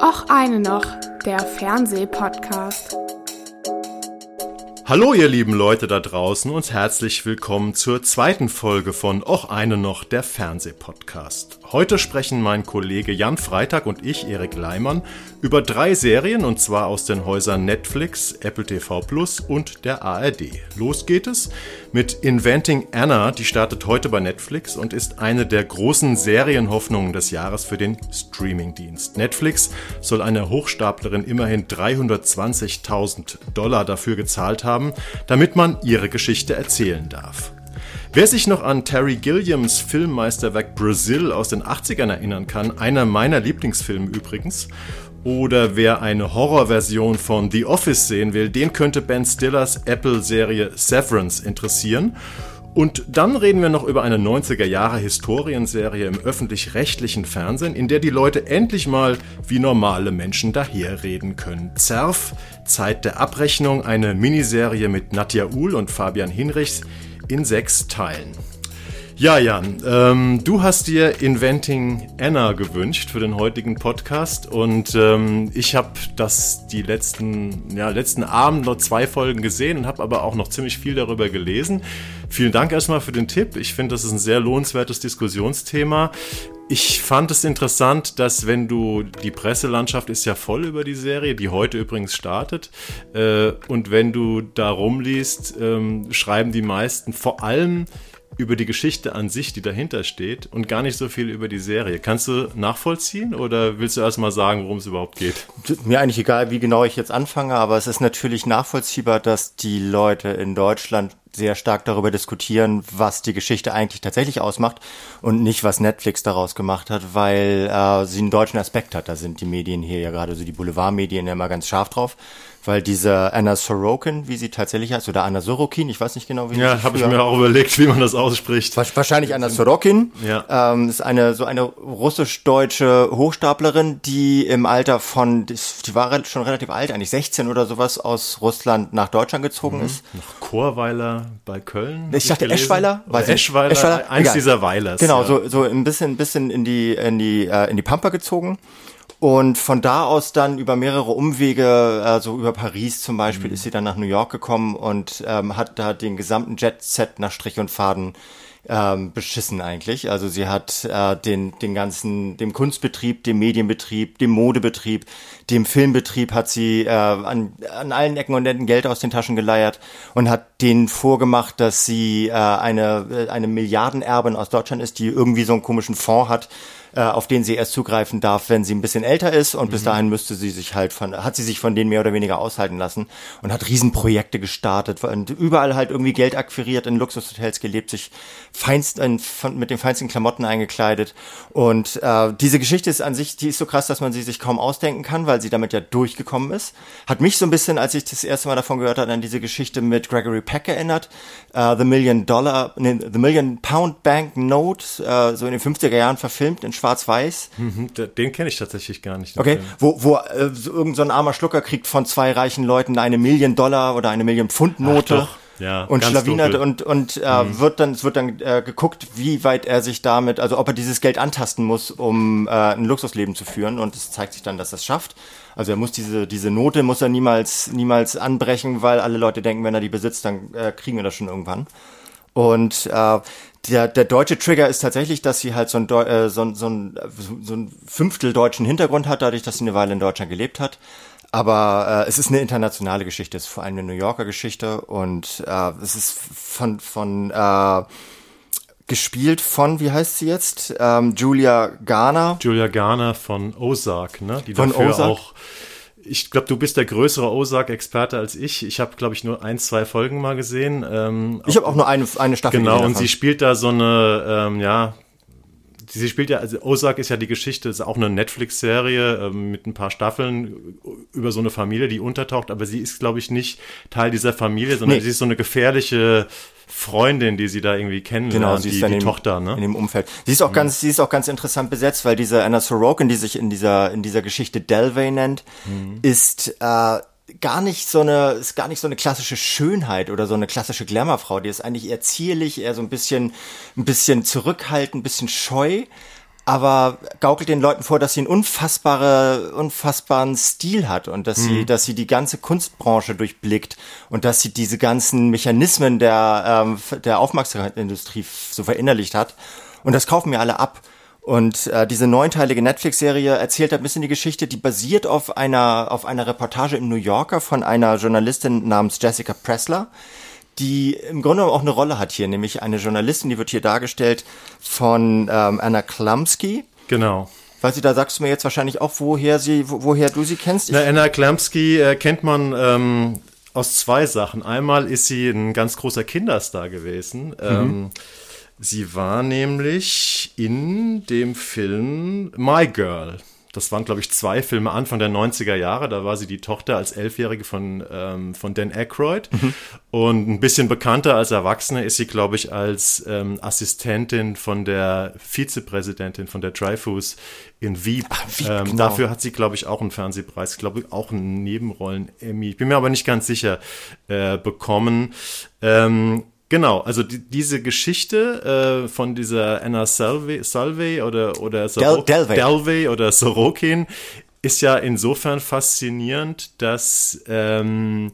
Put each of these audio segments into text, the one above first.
Och eine noch, der Fernsehpodcast. Hallo ihr lieben Leute da draußen und herzlich willkommen zur zweiten Folge von Och eine noch, der Fernsehpodcast. Heute sprechen mein Kollege Jan Freitag und ich, Erik Leimann, über drei Serien und zwar aus den Häusern Netflix, Apple TV Plus und der ARD. Los geht es mit Inventing Anna, die startet heute bei Netflix und ist eine der großen Serienhoffnungen des Jahres für den Streamingdienst. Netflix soll eine Hochstaplerin immerhin 320.000 Dollar dafür gezahlt haben, damit man ihre Geschichte erzählen darf. Wer sich noch an Terry Gilliams Filmmeisterwerk Brazil aus den 80ern erinnern kann, einer meiner Lieblingsfilme übrigens, oder wer eine Horrorversion von The Office sehen will, den könnte Ben Stillers Apple-Serie Severance interessieren. Und dann reden wir noch über eine 90er Jahre Historienserie im öffentlich-rechtlichen Fernsehen, in der die Leute endlich mal wie normale Menschen daherreden können. Zerf, Zeit der Abrechnung, eine Miniserie mit Nadja Uhl und Fabian Hinrichs, in sechs Teilen. Ja, Jan, ähm, du hast dir Inventing Anna gewünscht für den heutigen Podcast und ähm, ich habe das die letzten, ja, letzten Abend noch zwei Folgen gesehen und habe aber auch noch ziemlich viel darüber gelesen. Vielen Dank erstmal für den Tipp. Ich finde, das ist ein sehr lohnenswertes Diskussionsthema. Ich fand es interessant, dass wenn du, die Presselandschaft ist ja voll über die Serie, die heute übrigens startet, äh, und wenn du da rumliest, ähm, schreiben die meisten vor allem über die Geschichte an sich, die dahinter steht und gar nicht so viel über die Serie. Kannst du nachvollziehen oder willst du erst mal sagen, worum es überhaupt geht? Mir eigentlich egal, wie genau ich jetzt anfange, aber es ist natürlich nachvollziehbar, dass die Leute in Deutschland sehr stark darüber diskutieren, was die Geschichte eigentlich tatsächlich ausmacht und nicht, was Netflix daraus gemacht hat, weil äh, sie einen deutschen Aspekt hat. Da sind die Medien hier ja gerade so die Boulevardmedien ja immer ganz scharf drauf weil diese Anna Sorokin, wie sie tatsächlich heißt, oder Anna Sorokin, ich weiß nicht genau, wie Ja, habe ich mir auch überlegt, wie man das ausspricht. Wahrscheinlich Anna Sorokin. Ja. Ähm, ist eine so eine russisch-deutsche Hochstaplerin, die im Alter von, die war schon relativ alt, eigentlich 16 oder sowas, aus Russland nach Deutschland gezogen mhm. ist. Nach Chorweiler bei Köln. Ich dachte Eschweiler. Weiß Eschweiler, Eschweiler, eins Egal. dieser Weilers. Genau, ja. so, so ein bisschen, bisschen in die, in die, äh, in die Pampa gezogen und von da aus dann über mehrere Umwege, also über Paris zum Beispiel, mhm. ist sie dann nach New York gekommen und ähm, hat da den gesamten Jet-Set nach Strich und Faden ähm, beschissen eigentlich. Also sie hat äh, den, den ganzen, dem Kunstbetrieb, dem Medienbetrieb, dem Modebetrieb, dem Filmbetrieb hat sie äh, an, an allen Ecken und Enden Geld aus den Taschen geleiert und hat denen vorgemacht, dass sie äh, eine, äh, eine Milliardenerbin aus Deutschland ist, die irgendwie so einen komischen Fonds hat, auf den sie erst zugreifen darf, wenn sie ein bisschen älter ist und mhm. bis dahin müsste sie sich halt von, hat sie sich von denen mehr oder weniger aushalten lassen und hat Riesenprojekte gestartet und überall halt irgendwie Geld akquiriert, in Luxushotels gelebt, sich feinst, in, von, mit den feinsten Klamotten eingekleidet und äh, diese Geschichte ist an sich, die ist so krass, dass man sie sich kaum ausdenken kann, weil sie damit ja durchgekommen ist. Hat mich so ein bisschen, als ich das erste Mal davon gehört habe, an diese Geschichte mit Gregory Peck erinnert, uh, The Million Dollar, nee, The Million Pound Bank Note, uh, so in den 50er Jahren verfilmt in Schwarz-Weiß. Mhm, den kenne ich tatsächlich gar nicht. Okay, wo, wo äh, so irgendein so armer Schlucker kriegt von zwei reichen Leuten eine Million Dollar oder eine Million Pfund Note. Ach, ja, und schlawinert und und äh, mhm. wird dann es wird dann äh, geguckt, wie weit er sich damit, also ob er dieses Geld antasten muss, um äh, ein Luxusleben zu führen und es zeigt sich dann, dass er es schafft. Also er muss diese diese Note muss er niemals niemals anbrechen, weil alle Leute denken, wenn er die besitzt, dann äh, kriegen wir das schon irgendwann. Und äh, der, der deutsche Trigger ist tatsächlich, dass sie halt so ein, äh, so, so, ein, so ein Fünftel deutschen Hintergrund hat, dadurch, dass sie eine Weile in Deutschland gelebt hat. Aber äh, es ist eine internationale Geschichte, es ist vor allem eine New Yorker Geschichte und äh, es ist von, von äh, gespielt von, wie heißt sie jetzt? Ähm, Julia Garner. Julia Garner von Ozark, ne? Die von dafür Ozark? auch ich glaube, du bist der größere Ozark-Experte als ich. Ich habe, glaube ich, nur ein, zwei Folgen mal gesehen. Ähm, ich habe auch nur eine, eine Staffel Genau, und sie spielt da so eine, ähm, ja, sie spielt ja, also Ozark ist ja die Geschichte, ist auch eine Netflix-Serie ähm, mit ein paar Staffeln über so eine Familie, die untertaucht, aber sie ist, glaube ich, nicht Teil dieser Familie, sondern nee. sie ist so eine gefährliche Freundin, die sie da irgendwie kennenlernt, genau, sie ist die, die dem, Tochter, ne? In dem Umfeld. Sie ist auch mhm. ganz, sie ist auch ganz interessant besetzt, weil diese Anna Sorokin, die sich in dieser, in dieser Geschichte Delvey nennt, mhm. ist, äh, gar nicht so eine, ist gar nicht so eine klassische Schönheit oder so eine klassische Glamourfrau. Die ist eigentlich eher zierlich, eher so ein bisschen, ein bisschen zurückhaltend, ein bisschen scheu. aber gaukelt den Leuten vor, dass sie einen unfassbare, unfassbaren Stil hat und dass sie, dass sie die ganze Kunstbranche durchblickt und dass sie diese ganzen Mechanismen der, ähm, der Aufmerksamkeitsindustrie so verinnerlicht hat. Und das kaufen mir alle ab. Und äh, diese neunteilige Netflix-Serie erzählt ein bisschen die Geschichte, die basiert auf einer, auf einer Reportage im New Yorker von einer Journalistin namens Jessica Pressler, die im Grunde auch eine Rolle hat hier, nämlich eine Journalistin, die wird hier dargestellt von ähm, Anna Klumsky. Genau. Weil sie da sagst du mir jetzt wahrscheinlich auch, woher sie, wo, woher du sie kennst. Ich Na, Anna Klumsky äh, kennt man ähm, aus zwei Sachen. Einmal ist sie ein ganz großer Kinderstar gewesen. Mhm. Ähm, Sie war nämlich in dem Film My Girl. Das waren, glaube ich, zwei Filme Anfang der 90er Jahre. Da war sie die Tochter als Elfjährige von, ähm, von Dan Aykroyd. Mhm. Und ein bisschen bekannter als Erwachsene ist sie, glaube ich, als ähm, Assistentin von der Vizepräsidentin von der Dreyfus in Wieb. Ach, Wieb ähm, genau. Dafür hat sie, glaube ich, auch einen Fernsehpreis, ich glaube auch einen Nebenrollen-Emmy. Ich bin mir aber nicht ganz sicher äh, bekommen. Ähm, Genau, also die, diese Geschichte äh, von dieser Anna Salve, Salve oder oder Del Delvey. Delvey oder Sorokin ist ja insofern faszinierend, dass ähm,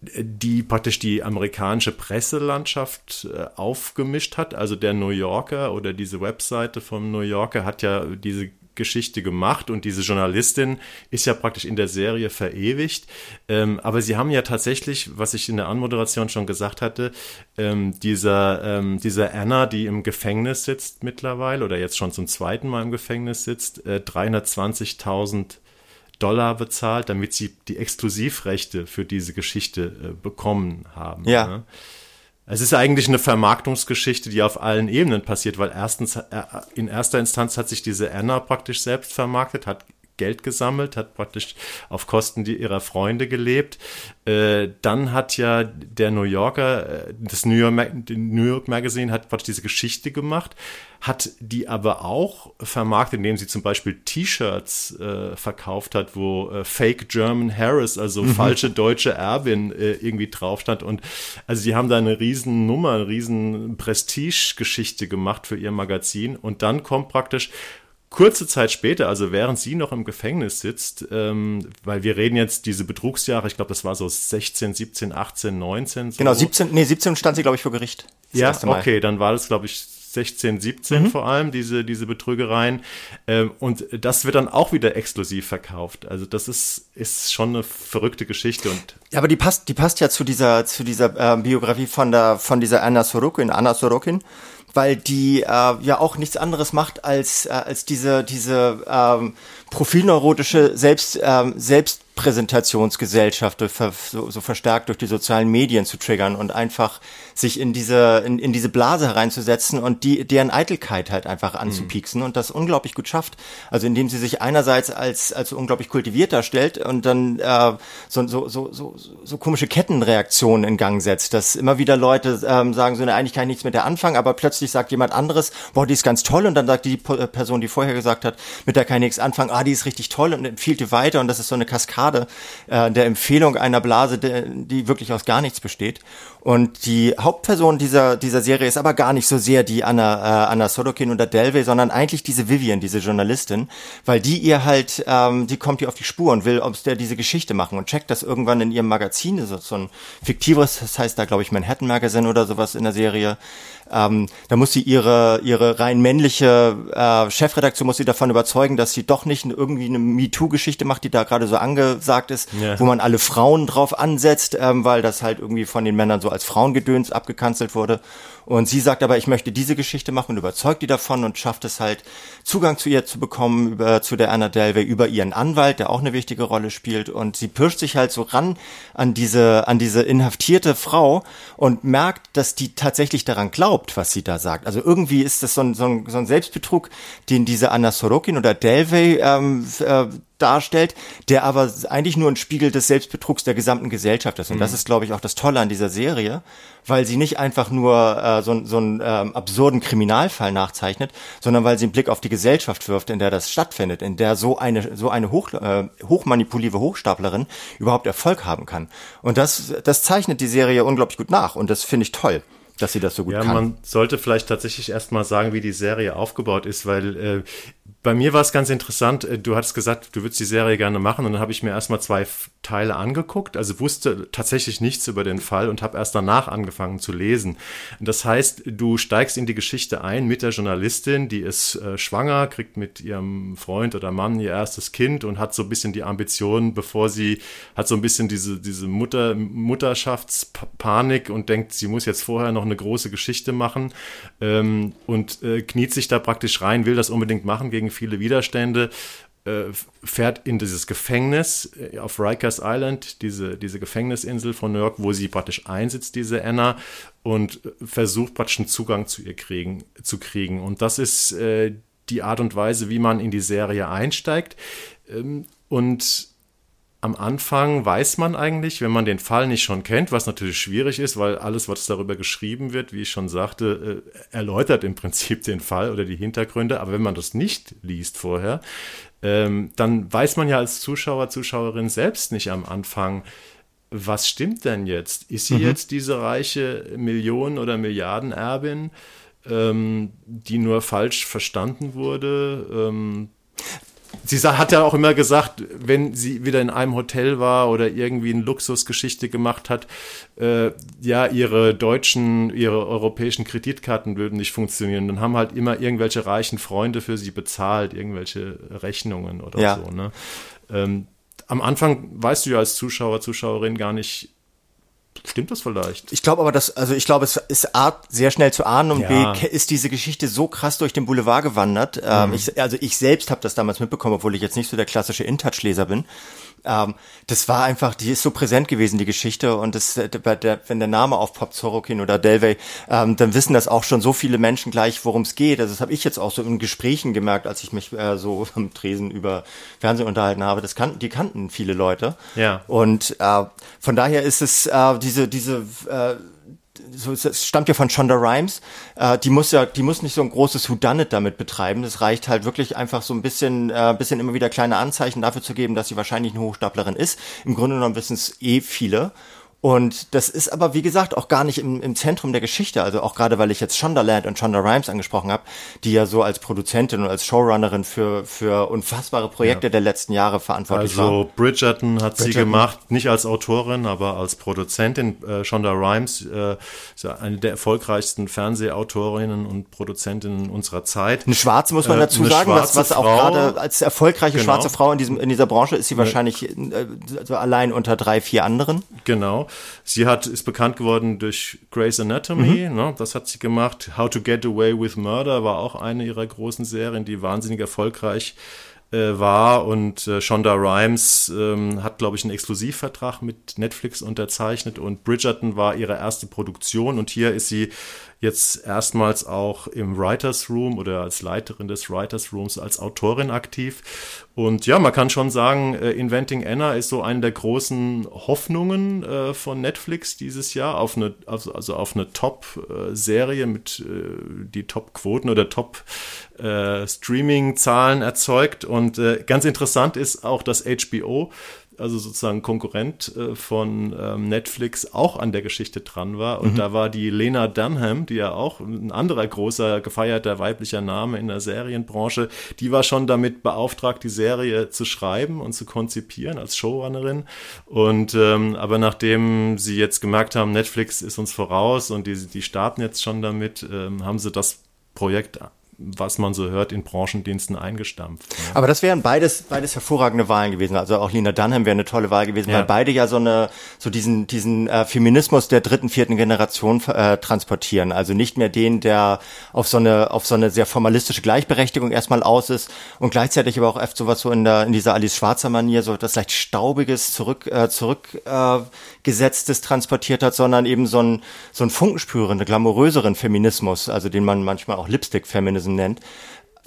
die praktisch die amerikanische Presselandschaft äh, aufgemischt hat. Also der New Yorker oder diese Webseite vom New Yorker hat ja diese Geschichte gemacht und diese Journalistin ist ja praktisch in der Serie verewigt. Ähm, aber sie haben ja tatsächlich, was ich in der Anmoderation schon gesagt hatte, ähm, dieser, ähm, dieser Anna, die im Gefängnis sitzt mittlerweile oder jetzt schon zum zweiten Mal im Gefängnis sitzt, äh, 320.000 Dollar bezahlt, damit sie die Exklusivrechte für diese Geschichte äh, bekommen haben. Ja. Ne? Es ist eigentlich eine Vermarktungsgeschichte, die auf allen Ebenen passiert, weil erstens, äh, in erster Instanz hat sich diese Anna praktisch selbst vermarktet, hat Geld gesammelt, hat praktisch auf Kosten ihrer Freunde gelebt. Äh, dann hat ja der New Yorker, äh, das New York, New York Magazine hat praktisch diese Geschichte gemacht, hat die aber auch vermarktet, indem sie zum Beispiel T-Shirts äh, verkauft hat, wo äh, Fake German Harris, also mhm. falsche deutsche Erbin, äh, irgendwie drauf stand. Und also sie haben da eine riesen Nummer, eine riesen Prestige-Geschichte gemacht für ihr Magazin. Und dann kommt praktisch kurze Zeit später, also während sie noch im Gefängnis sitzt, ähm, weil wir reden jetzt diese Betrugsjahre, ich glaube, das war so 16, 17, 18, 19. So. Genau, 17, nee, 17 stand sie, glaube ich, vor Gericht. Ja, okay, dann war das, glaube ich, 16, 17 mhm. vor allem, diese, diese Betrügereien. Ähm, und das wird dann auch wieder exklusiv verkauft. Also das ist, ist schon eine verrückte Geschichte. Und ja, aber die passt, die passt ja zu dieser, zu dieser äh, Biografie von der, von dieser Anna Sorokin, Anna Sorokin weil die äh, ja auch nichts anderes macht als äh, als diese diese ähm, profilneurotische Selbst ähm, Selbst Präsentationsgesellschaft so, so verstärkt durch die sozialen Medien zu triggern und einfach sich in diese, in, in diese Blase hereinzusetzen und die, deren Eitelkeit halt einfach anzupieksen mhm. und das unglaublich gut schafft. Also indem sie sich einerseits als, als unglaublich kultiviert darstellt und dann äh, so, so, so, so, so komische Kettenreaktionen in Gang setzt, dass immer wieder Leute ähm, sagen, so, ne, eigentlich kann ich nichts mit der anfangen, aber plötzlich sagt jemand anderes, boah, die ist ganz toll und dann sagt die Person, die vorher gesagt hat, mit der kann ich nichts anfangen, ah, die ist richtig toll und empfiehlt die weiter und das ist so eine Kaskade Kaskade äh, der Empfehlung einer Blase, de, die wirklich aus gar nichts besteht. Und die Hauptperson dieser, dieser Serie ist aber gar nicht so sehr die Anna, äh, Anna Sorokin oder Delvey, sondern eigentlich diese Vivian, diese Journalistin, weil die ihr halt, ähm, die kommt ihr auf die Spur und will ob der diese Geschichte machen und checkt das irgendwann in ihrem Magazin, das ist so ein fiktives, das heißt da glaube ich Manhattan Magazine oder sowas in der Serie, ähm, da muss sie ihre, ihre rein männliche äh, Chefredaktion muss sie davon überzeugen, dass sie doch nicht irgendwie eine MeToo-Geschichte macht, die da gerade so angesagt ist, ja. wo man alle Frauen drauf ansetzt, ähm, weil das halt irgendwie von den Männern so als Frauengedöns abgekanzelt wurde. Und sie sagt aber, ich möchte diese Geschichte machen und überzeugt die davon und schafft es halt, Zugang zu ihr zu bekommen, über, zu der Anna Delvey, über ihren Anwalt, der auch eine wichtige Rolle spielt. Und sie pirscht sich halt so ran an diese, an diese inhaftierte Frau und merkt, dass die tatsächlich daran glaubt, was sie da sagt. Also irgendwie ist das so ein, so ein, so ein Selbstbetrug, den diese Anna Sorokin oder Delvey ähm, äh, darstellt, der aber eigentlich nur ein Spiegel des Selbstbetrugs der gesamten Gesellschaft ist. Und mhm. das ist, glaube ich, auch das Tolle an dieser Serie, weil sie nicht einfach nur äh, so, so einen ähm, absurden Kriminalfall nachzeichnet, sondern weil sie einen Blick auf die Gesellschaft wirft, in der das stattfindet, in der so eine so eine hoch, äh, hochmanipulive Hochstaplerin überhaupt Erfolg haben kann. Und das das zeichnet die Serie unglaublich gut nach und das finde ich toll. dass sie das so gut ja, kann. man sollte vielleicht tatsächlich erstmal sagen, wie die Serie aufgebaut ist, weil äh, bei mir war es ganz interessant. Äh, du hattest gesagt, du würdest die Serie gerne machen und dann habe ich mir erstmal zwei Teile angeguckt, also wusste tatsächlich nichts über den Fall und habe erst danach angefangen zu lesen. Das heißt, du steigst in die Geschichte ein mit der Journalistin, die ist äh, schwanger, kriegt mit ihrem Freund oder Mann ihr erstes Kind und hat so ein bisschen die Ambition, bevor sie hat so ein bisschen diese diese Mutter Mutterschaftspanik und denkt, sie muss jetzt vorher noch eine große Geschichte machen ähm, und äh, kniet sich da praktisch rein, will das unbedingt machen gegen viele Widerstände, fährt in dieses Gefängnis äh, auf Rikers Island, diese, diese Gefängnisinsel von New York, wo sie praktisch einsitzt, diese Anna, und äh, versucht praktisch einen Zugang zu ihr kriegen, zu kriegen. Und das ist äh, die Art und Weise, wie man in die Serie einsteigt. Ähm, und am Anfang weiß man eigentlich, wenn man den Fall nicht schon kennt, was natürlich schwierig ist, weil alles, was darüber geschrieben wird, wie ich schon sagte, äh, erläutert im Prinzip den Fall oder die Hintergründe. Aber wenn man das nicht liest vorher, ähm, dann weiß man ja als Zuschauer, Zuschauerin selbst nicht am Anfang, was stimmt denn jetzt? Ist sie mhm. jetzt diese reiche Millionen- oder Milliardenerbin, ähm, die nur falsch verstanden wurde? Ähm, Sie hat ja auch immer gesagt, wenn sie wieder in einem Hotel war oder irgendwie eine Luxusgeschichte gemacht hat, äh, ja, ihre deutschen, ihre europäischen Kreditkarten würden nicht funktionieren. Dann haben halt immer irgendwelche reichen Freunde für sie bezahlt, irgendwelche Rechnungen oder ja. so. Ne? Ähm, am Anfang weißt du ja als Zuschauer, Zuschauerin gar nicht, Stimmt das vielleicht? Ich glaube aber, dass, also ich glaube, es ist A, sehr schnell zu ahnen und ja. B, ist diese Geschichte so krass durch den Boulevard gewandert. Ähm, mhm. ich, also ich selbst habe das damals mitbekommen, obwohl ich jetzt nicht so der klassische InTouch-Leser bin. Ähm, das war einfach, die ist so präsent gewesen, die Geschichte. Und das, äh, der, wenn der Name aufpoppt, Sorokin oder Delvey, ähm, dann wissen das auch schon so viele Menschen gleich, worum es geht. Also das habe ich jetzt auch so in Gesprächen gemerkt, als ich mich äh, so am Tresen über Fernsehen unterhalten habe. Das kannten, die kannten viele Leute. Ja. Und äh, von daher ist es äh, diese, diese äh, so, es stammt ja von Shonda Rhimes, äh, die muss ja, die muss nicht so ein großes Whodunit damit betreiben. Das reicht halt wirklich einfach so ein bisschen, äh, bisschen immer wieder kleine Anzeichen dafür zu geben, dass sie wahrscheinlich eine Hochstaplerin ist. Im Grunde genommen wissen es eh viele. Und das ist aber, wie gesagt, auch gar nicht im, im Zentrum der Geschichte. Also auch gerade, weil ich jetzt Shondaland und Shonda Rhimes angesprochen habe, die ja so als Produzentin und als Showrunnerin für, für unfassbare Projekte ja. der letzten Jahre verantwortlich also, war. Also Bridgerton hat Bridgerton. sie gemacht, nicht als Autorin, aber als Produzentin. Äh, Shonda Rhimes äh, ist ja eine der erfolgreichsten Fernsehautorinnen und Produzentinnen unserer Zeit. Eine Schwarze, muss man äh, dazu sagen, was, was auch gerade als erfolgreiche genau. schwarze Frau in, diesem, in dieser Branche ist sie wahrscheinlich äh, so allein unter drei, vier anderen. Genau. Sie hat, ist bekannt geworden durch Grey's Anatomy, mhm. ne, das hat sie gemacht. How to Get Away with Murder war auch eine ihrer großen Serien, die wahnsinnig erfolgreich äh, war und äh, Shonda Rhimes ähm, hat, glaube ich, einen Exklusivvertrag mit Netflix unterzeichnet und Bridgerton war ihre erste Produktion und hier ist sie jetzt erstmals auch im Writers Room oder als Leiterin des Writers Rooms als Autorin aktiv. Und ja, man kann schon sagen, äh, Inventing Anna ist so eine der großen Hoffnungen äh, von Netflix dieses Jahr auf eine, also, auf eine Top-Serie mit äh, die Top-Quoten oder Top äh, Streaming-Zahlen erzeugt. Und ganz interessant ist auch, dass HBO also sozusagen Konkurrent äh, von ähm, Netflix, auch an der Geschichte dran war. Und mhm. da war die Lena Dunham, die ja auch ein anderer großer, gefeierter weiblicher Name in der Serienbranche, die war schon damit beauftragt, die Serie zu schreiben und zu konzipieren als Showrunnerin. Und ähm, aber nachdem sie jetzt gemerkt haben, Netflix ist uns voraus und die, die starten jetzt schon damit, ähm, haben sie das Projekt was man so hört, in Branchendiensten eingestampft. Ja. Aber das wären beides, beides hervorragende Wahlen gewesen. Also auch Lina Dunham wäre eine tolle Wahl gewesen, ja. weil beide ja so eine, so diesen, diesen äh, Feminismus der dritten, vierten Generation äh, transportieren. Also nicht mehr den, der auf so eine, auf so eine sehr formalistische Gleichberechtigung erstmal aus ist und gleichzeitig aber auch oft sowas so in der, in dieser Alice Schwarzer Manier, so das leicht staubiges, zurück, äh, zurückgesetztes äh, transportiert hat, sondern eben so ein, so ein funkenspürende, glamouröseren Feminismus, also den man manchmal auch Lipstick-Feminism Feminism nennt,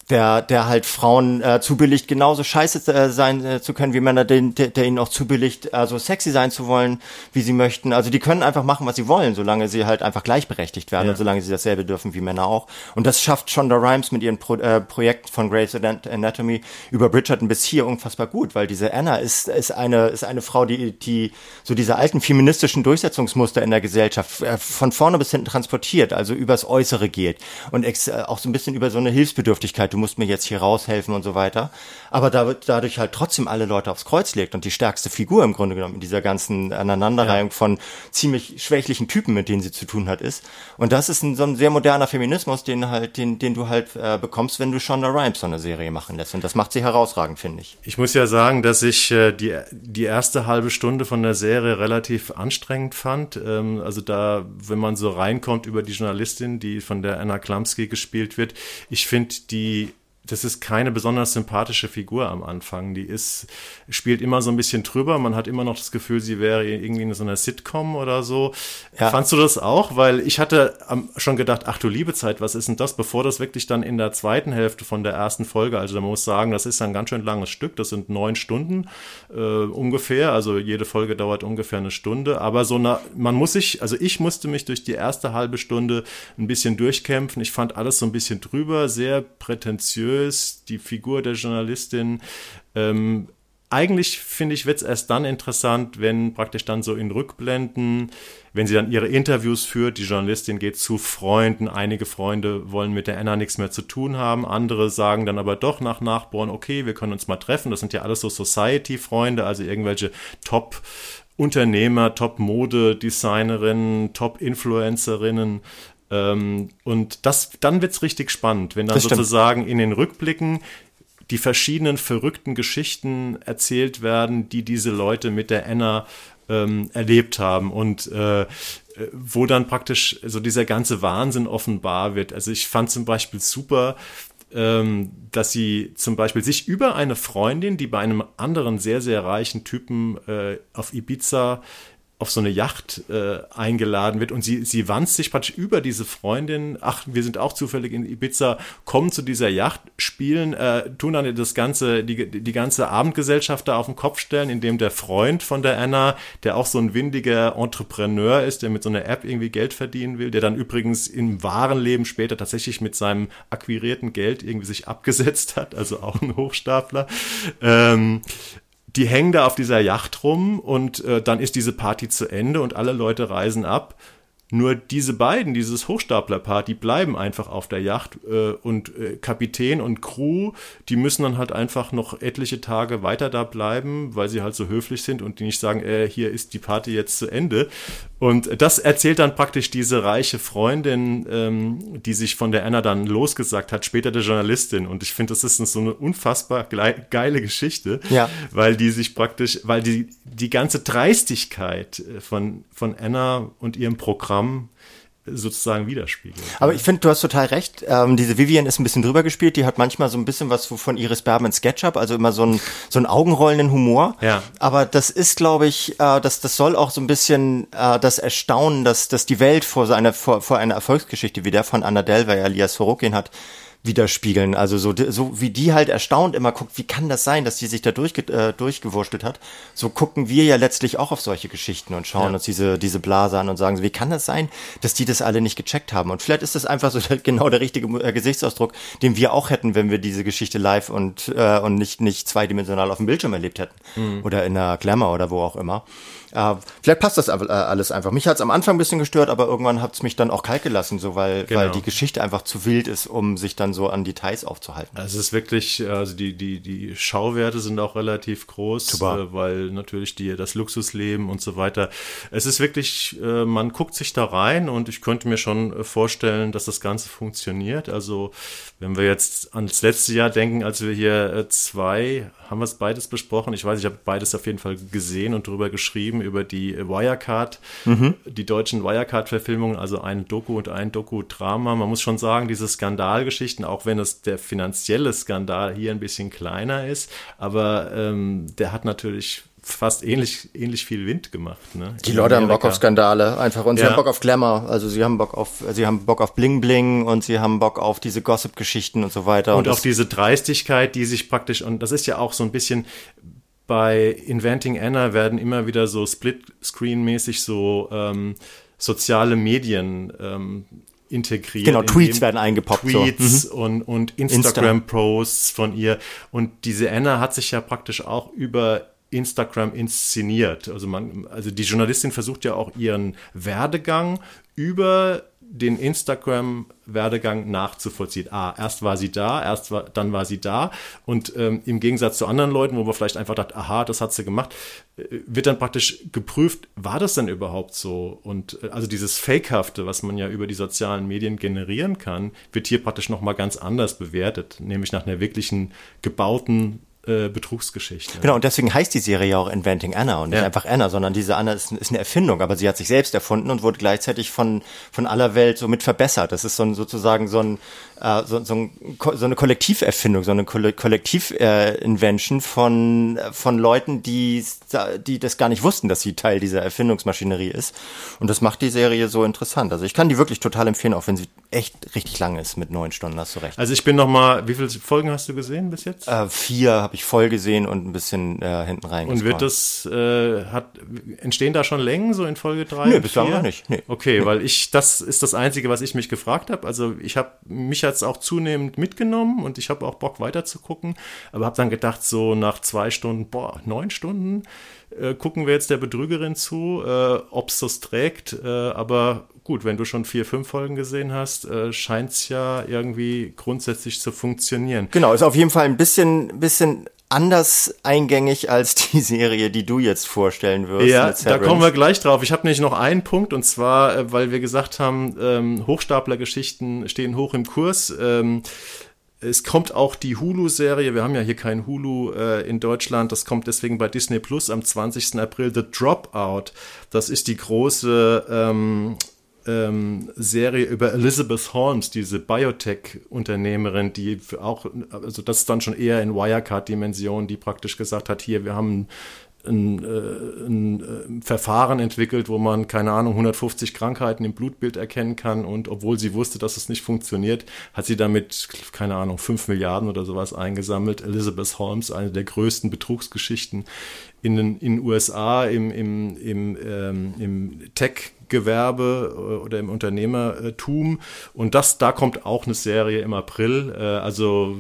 der, der halt Frauen äh, zubilligt, genauso scheiße äh, sein äh, zu können, wie Männer, den, der, der ihnen auch zubilligt, also sexy sein zu wollen, wie sie möchten. Also die können einfach machen, was sie wollen, solange sie halt einfach gleichberechtigt werden ja. und solange sie dasselbe dürfen wie Männer auch. Und das schafft Shonda Rhimes mit ihren Pro äh, Projekten von Grey's Anatomy über Bridgerton bis hier unfassbar gut, weil diese Anna ist, ist eine, ist eine Frau, die, die so diese alten feministischen Durchsetzungsmuster in der Gesellschaft äh, von vorne bis hinten transportiert, also übers Äußere geht und ex, äh, auch so ein bisschen über so eine Hilfsbedürftigkeit du musst mir jetzt hier raushelfen und so weiter. Aber da, dadurch halt trotzdem alle Leute aufs Kreuz legt und die stärkste Figur im Grunde genommen in dieser ganzen Aneinanderreihung ja. von ziemlich schwächlichen Typen, mit denen sie zu tun hat, ist. Und das ist ein, so ein sehr moderner Feminismus, den halt, den, den du halt äh, bekommst, wenn du Shonda Rhimes so eine Serie machen lässt. Und das macht sie herausragend, finde ich. Ich muss ja sagen, dass ich äh, die, die erste halbe Stunde von der Serie relativ anstrengend fand. Ähm, also da, wenn man so reinkommt über die Journalistin, die von der Anna Klamski gespielt wird, ich finde die das ist keine besonders sympathische Figur am Anfang. Die ist, spielt immer so ein bisschen drüber. Man hat immer noch das Gefühl, sie wäre irgendwie in so einer Sitcom oder so. Ja. Fandst du das auch? Weil ich hatte schon gedacht, ach du liebe Zeit, was ist denn das? Bevor das wirklich dann in der zweiten Hälfte von der ersten Folge, also da muss sagen, das ist ein ganz schön langes Stück. Das sind neun Stunden äh, ungefähr. Also jede Folge dauert ungefähr eine Stunde. Aber so eine, man muss sich, also ich musste mich durch die erste halbe Stunde ein bisschen durchkämpfen. Ich fand alles so ein bisschen drüber, sehr prätentiös seriös, die Figur der Journalistin. Ähm, eigentlich finde ich, wird es erst dann interessant, wenn praktisch dann so in Rückblenden, wenn sie dann ihre Interviews führt, die Journalistin geht zu Freunden, einige Freunde wollen mit der Anna nichts mehr zu tun haben, andere sagen dann aber doch nach Nachbohren, okay, wir können uns mal treffen, das sind ja alles so Society-Freunde, also irgendwelche Top- Unternehmer, Top-Mode-Designerinnen, Top-Influencerinnen, ähm, und das, dann wird's richtig spannend, wenn dann sozusagen in den Rückblicken die verschiedenen verrückten Geschichten erzählt werden, die diese Leute mit der Anna ähm, erlebt haben und äh, wo dann praktisch so dieser ganze Wahnsinn offenbar wird. Also ich fand zum Beispiel super, ähm, dass sie zum Beispiel sich über eine Freundin, die bei einem anderen sehr, sehr reichen Typen äh, auf Ibiza auf so eine Yacht äh, eingeladen wird und sie, sie wandt sich praktisch über diese Freundin, ach, wir sind auch zufällig in Ibiza, kommen zu dieser Yacht, spielen, äh, tun dann das ganze, die, die ganze Abendgesellschaft da auf den Kopf stellen, indem der Freund von der Anna, der auch so ein windiger Entrepreneur ist, der mit so einer App irgendwie Geld verdienen will, der dann übrigens im wahren Leben später tatsächlich mit seinem akquirierten Geld irgendwie sich abgesetzt hat, also auch ein Hochstapler, ähm, die hängen da auf dieser Yacht rum und äh, dann ist diese Party zu Ende und alle Leute reisen ab. Nur diese beiden, dieses Hochstaplerpaar, die bleiben einfach auf der Yacht äh, und äh, Kapitän und Crew, die müssen dann halt einfach noch etliche Tage weiter da bleiben, weil sie halt so höflich sind und die nicht sagen, äh, hier ist die Party jetzt zu Ende. Und das erzählt dann praktisch diese reiche Freundin, ähm, die sich von der Anna dann losgesagt hat, später der Journalistin. Und ich finde, das ist so eine unfassbar geile Geschichte, ja. weil die sich praktisch, weil die, die ganze Dreistigkeit äh, von, von Anna und ihrem Programm sozusagen widerspiegelt. Aber ich finde, du hast total recht. Ähm, diese Vivian ist ein bisschen drüber gespielt. Die hat manchmal so ein bisschen was von Iris Berben Sketchup, also immer so ein so ein augenrollenden Humor. Ja. Aber das ist, glaube ich, äh, das das soll auch so ein bisschen äh, das Erstaunen, dass dass die Welt vor so einer vor, vor einer Erfolgsgeschichte wie der von Anna Delvey alias Sorokin hat widerspiegeln. Also so, so wie die halt erstaunt immer guckt, wie kann das sein, dass die sich da durchge äh, durchgewurschtelt hat. So gucken wir ja letztlich auch auf solche Geschichten und schauen ja. uns diese, diese Blase an und sagen so, wie kann das sein, dass die das alle nicht gecheckt haben? Und vielleicht ist das einfach so genau der richtige äh, Gesichtsausdruck, den wir auch hätten, wenn wir diese Geschichte live und, äh, und nicht, nicht zweidimensional auf dem Bildschirm erlebt hätten. Mhm. Oder in einer Glamour oder wo auch immer. Äh, vielleicht passt das äh, alles einfach. Mich hat es am Anfang ein bisschen gestört, aber irgendwann hat es mich dann auch kalt gelassen, so weil, genau. weil die Geschichte einfach zu wild ist, um sich dann so an Details aufzuhalten. Also es ist wirklich, also die, die, die Schauwerte sind auch relativ groß, äh, weil natürlich die, das Luxusleben und so weiter. Es ist wirklich, äh, man guckt sich da rein und ich könnte mir schon äh, vorstellen, dass das Ganze funktioniert. Also wenn wir jetzt ans letzte Jahr denken, als wir hier äh, zwei, haben wir es beides besprochen? Ich weiß, ich habe beides auf jeden Fall gesehen und darüber geschrieben, über die Wirecard, mhm. die deutschen Wirecard-Verfilmungen, also ein Doku und ein Doku-Drama. Man muss schon sagen, diese Skandalgeschichten, auch wenn es der finanzielle Skandal hier ein bisschen kleiner ist, aber ähm, der hat natürlich fast ähnlich, ähnlich viel Wind gemacht. Ne? Die Leute haben Bock auf Skandale, einfach. Und sie ja. haben Bock auf Glamour. Also sie haben Bock auf, sie haben Bock auf Bling Bling und sie haben Bock auf diese Gossip-Geschichten und so weiter. Und, und auf diese Dreistigkeit, die sich praktisch, und das ist ja auch so ein bisschen, bei Inventing Anna werden immer wieder so Split-Screen-mäßig so ähm, soziale Medien ähm, integriert. Genau, Tweets werden eingepoppt. Tweets so. mhm. und, und Instagram-Posts Insta. von ihr. Und diese Anna hat sich ja praktisch auch über Instagram inszeniert. Also man, also die Journalistin versucht ja auch ihren Werdegang über den Instagram-Werdegang nachzuvollziehen. Ah, erst war sie da, erst war, dann war sie da. Und ähm, im Gegensatz zu anderen Leuten, wo man vielleicht einfach dachte, aha, das hat sie gemacht, äh, wird dann praktisch geprüft, war das denn überhaupt so? Und äh, also dieses Fakehafte, was man ja über die sozialen Medien generieren kann, wird hier praktisch nochmal ganz anders bewertet, nämlich nach einer wirklichen gebauten äh, Betrugsgeschichte. Genau, und deswegen heißt die Serie ja auch Inventing Anna und nicht ja. einfach Anna, sondern diese Anna ist, ist, eine Erfindung, aber sie hat sich selbst erfunden und wurde gleichzeitig von, von aller Welt so mit verbessert. Das ist so ein, sozusagen so ein, äh, so, so, ein, so eine Kollektiverfindung, so eine Kollektiv-Invention äh, von, von Leuten, die, die das gar nicht wussten, dass sie Teil dieser Erfindungsmaschinerie ist. Und das macht die Serie so interessant. Also ich kann die wirklich total empfehlen, auch wenn sie echt richtig lang ist mit neun Stunden, hast du recht. Also ich bin noch mal, wie viele Folgen hast du gesehen bis jetzt? Äh, vier habe ich voll gesehen und ein bisschen äh, hinten rein. Und wird das, äh, hat, entstehen da schon Längen so in Folge drei? Nee, bislang noch nicht. Nee. Okay, nee. weil ich, das ist das Einzige, was ich mich gefragt habe. Also ich habe mich jetzt auch zunehmend mitgenommen und ich habe auch Bock weiter zu gucken, aber habe dann gedacht, so nach zwei Stunden, boah, neun Stunden äh, gucken wir jetzt der Betrügerin zu, äh, ob es das trägt. Äh, aber gut, wenn du schon vier, fünf Folgen gesehen hast, äh, scheint es ja irgendwie grundsätzlich zu funktionieren. Genau, ist auf jeden Fall ein bisschen, bisschen anders eingängig als die Serie, die du jetzt vorstellen wirst. Ja, da kommen wir gleich drauf. Ich habe nämlich noch einen Punkt und zwar, äh, weil wir gesagt haben, ähm, Hochstaplergeschichten stehen hoch im Kurs. Ähm, es kommt auch die Hulu-Serie, wir haben ja hier kein Hulu äh, in Deutschland, das kommt deswegen bei Disney Plus am 20. April, The Dropout. Das ist die große ähm, ähm, Serie über Elizabeth Holmes, diese Biotech-Unternehmerin, die auch, also das ist dann schon eher in Wirecard-Dimension, die praktisch gesagt hat, hier, wir haben ein, äh, ein, äh, Verfahren entwickelt, wo man, keine Ahnung, 150 Krankheiten im Blutbild erkennen kann und obwohl sie wusste, dass es nicht funktioniert, hat sie damit, keine Ahnung, 5 Milliarden oder sowas eingesammelt. Elizabeth Holmes, eine der größten Betrugsgeschichten in den in USA im, im, im, ähm, im Tech Gewerbe äh, oder im Unternehmertum. Und das, da kommt auch eine Serie im April. Äh, also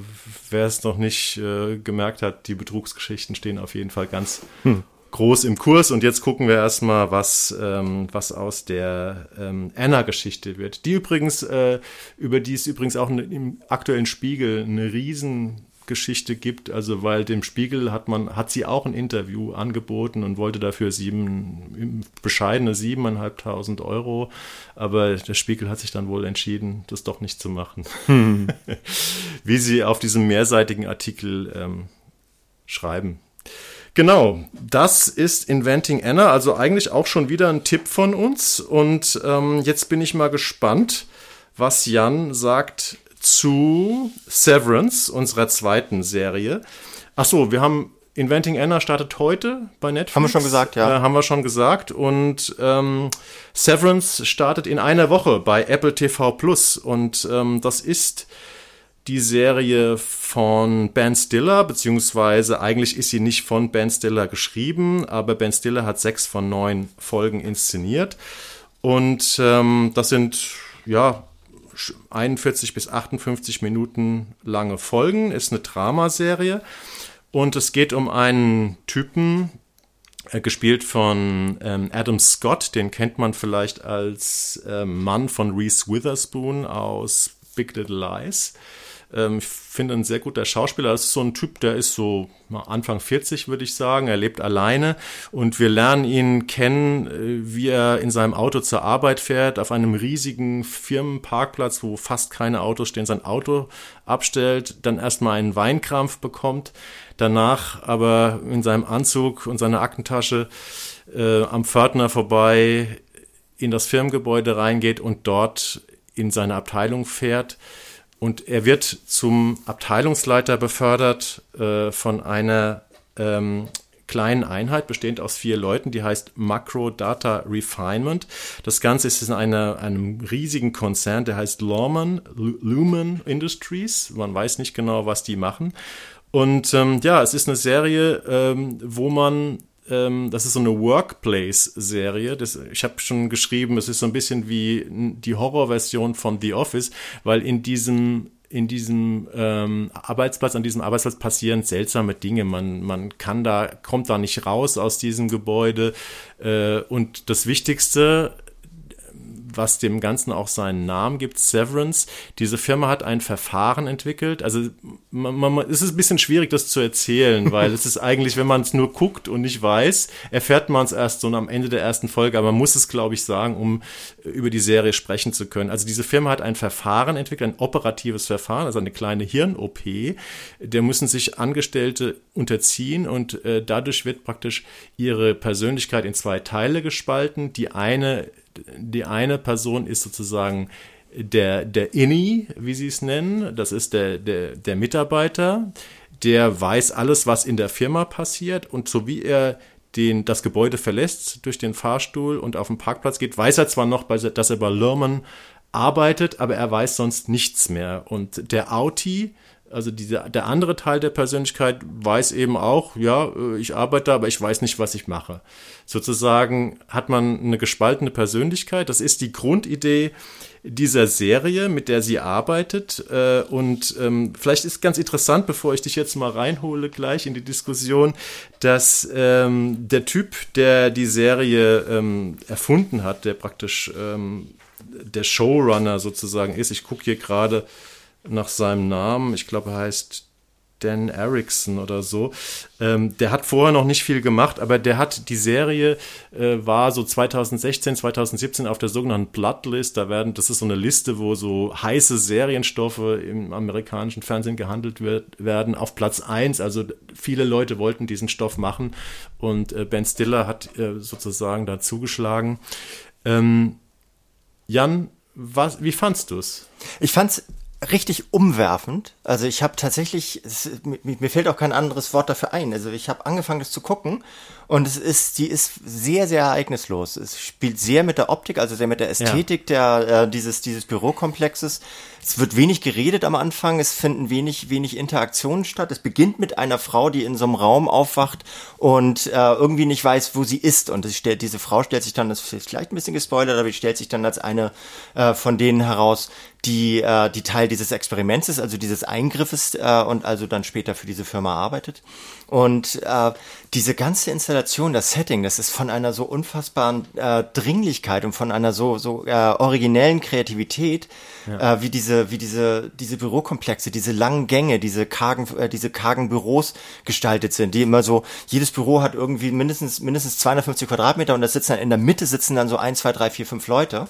wer es noch nicht äh, gemerkt hat, die Betrugsgeschichten stehen auf jeden Fall ganz hm. groß im Kurs. Und jetzt gucken wir erstmal, was, ähm, was aus der ähm, Anna-Geschichte wird. Die übrigens, über die es übrigens auch im aktuellen Spiegel eine riesen Geschichte gibt. Also weil dem Spiegel hat man, hat sie auch ein Interview angeboten und wollte dafür sieben, bescheidene siebeneinhalbtausend Euro. Aber der Spiegel hat sich dann wohl entschieden, das doch nicht zu machen. Hm. Wie sie auf diesem mehrseitigen Artikel ähm, schreiben. Genau, das ist Inventing Anna, also eigentlich auch schon wieder ein Tipp von uns. Und ähm, jetzt bin ich mal gespannt, was Jan sagt zu Severance, unserer zweiten Serie. Ach so, wir haben Inventing Anna startet heute bei Netflix. Haben wir schon gesagt, ja. Äh, haben wir schon gesagt. Und ähm, Severance startet in einer Woche bei Apple TV Plus. Und ähm, das ist die Serie von Ben Stiller, beziehungsweise eigentlich ist sie nicht von Ben Stiller geschrieben, aber Ben Stiller hat sechs von neun Folgen inszeniert. Und ähm, das sind ja 41 bis 58 Minuten lange Folgen, ist eine Dramaserie und es geht um einen Typen, äh, gespielt von ähm, Adam Scott, den kennt man vielleicht als äh, Mann von Reese Witherspoon aus Big Little Lies. Ähm, ich finde ein sehr guter Schauspieler. Das ist so ein Typ, der ist so Anfang 40, würde ich sagen. Er lebt alleine und wir lernen ihn kennen, äh, wie er in seinem Auto zur Arbeit fährt, auf einem riesigen Firmenparkplatz, wo fast keine Autos stehen, sein Auto abstellt, dann erstmal einen Weinkrampf bekommt, danach aber in seinem Anzug und seiner Aktentasche äh, am Pförtner vorbei in das Firmengebäude reingeht und dort in seine Abteilung fährt und er wird zum Abteilungsleiter befördert äh, von einer ähm, kleinen Einheit, bestehend aus vier Leuten, die heißt Macro Data Refinement. Das Ganze ist in einer, einem riesigen Konzern, der heißt Lumen, Lumen Industries. Man weiß nicht genau, was die machen. Und ähm, ja, es ist eine Serie, ähm, wo man ähm, das ist so eine Workplace-Serie. Ich habe schon geschrieben, es ist so ein bisschen wie die Horrorversion von The Office, weil in diesem in diesem ähm, Arbeitsplatz, an diesem Arbeitsplatz passieren seltsame Dinge. Man, man kann da, kommt da nicht raus aus diesem Gebäude. Äh, und das Wichtigste was dem Ganzen auch seinen Namen gibt, Severance. Diese Firma hat ein Verfahren entwickelt. Also man, man, es ist ein bisschen schwierig, das zu erzählen, weil es ist eigentlich, wenn man es nur guckt und nicht weiß, erfährt man es erst so am Ende der ersten Folge. Aber man muss es, glaube ich, sagen, um über die Serie sprechen zu können. Also diese Firma hat ein Verfahren entwickelt, ein operatives Verfahren, also eine kleine Hirn-OP. Der müssen sich Angestellte unterziehen und äh, dadurch wird praktisch ihre Persönlichkeit in zwei Teile gespalten. Die eine die eine Person ist sozusagen der, der Inni, wie sie es nennen. Das ist der, der, der Mitarbeiter, der weiß alles, was in der Firma passiert und so wie er den, das Gebäude verlässt durch den Fahrstuhl und auf den Parkplatz geht, weiß er zwar noch, dass er bei Lerman arbeitet, aber er weiß sonst nichts mehr. Und der Auti, also diese, der andere Teil der Persönlichkeit weiß eben auch, ja, äh, ich arbeite, aber ich weiß nicht, was ich mache. Sozusagen hat man eine gespaltene Persönlichkeit. Das ist die Grundidee dieser Serie, mit der sie arbeitet. Äh, und ähm, vielleicht ist ganz interessant, bevor ich dich jetzt mal reinhole gleich in die Diskussion, dass ähm, der Typ, der die Serie ähm, erfunden hat, der praktisch der Showrunner sozusagen ist, ich gucke hier gerade nach seinem Namen. Ich glaube, er heißt Dan Erickson oder so. Ähm, der hat vorher noch nicht viel gemacht, aber der hat die Serie äh, war so 2016, 2017 auf der sogenannten Bloodlist. Da werden, das ist so eine Liste, wo so heiße Serienstoffe im amerikanischen Fernsehen gehandelt wird, werden. Auf Platz 1, also viele Leute wollten diesen Stoff machen und äh, Ben Stiller hat äh, sozusagen da zugeschlagen. Ähm, Jan, was, wie fandst du es? Ich fand's richtig umwerfend. Also ich habe tatsächlich, es, mir, mir, fällt auch kein anderes Wort dafür ein. Also ich habe angefangen, das zu gucken und es ist, die ist sehr, sehr ereignislos. Es spielt sehr mit der Optik, also sehr mit der Ästhetik ja. der äh, dieses dieses Bürokomplexes. Es wird wenig geredet am Anfang, es finden wenig wenig Interaktionen statt. Es beginnt mit einer Frau, die in so einem Raum aufwacht und äh, irgendwie nicht weiß, wo sie ist. Und es stellt, diese Frau stellt sich dann, das ist vielleicht ein bisschen gespoilert, aber die stellt sich dann als eine äh, von denen heraus, die äh, die Teil dieses Experiments ist, also dieses Eingriffes äh, und also dann später für diese Firma arbeitet. Und äh, diese ganze Installation, das Setting, das ist von einer so unfassbaren äh, Dringlichkeit und von einer so so äh, originellen Kreativität, ja. äh, wie diese wie diese diese Bürokomplexe, diese langen Gänge, diese kargen äh, diese kargen Büros gestaltet sind, die immer so jedes Büro hat irgendwie mindestens mindestens 250 Quadratmeter und da sitzen dann in der Mitte sitzen dann so ein, zwei, drei, vier, fünf Leute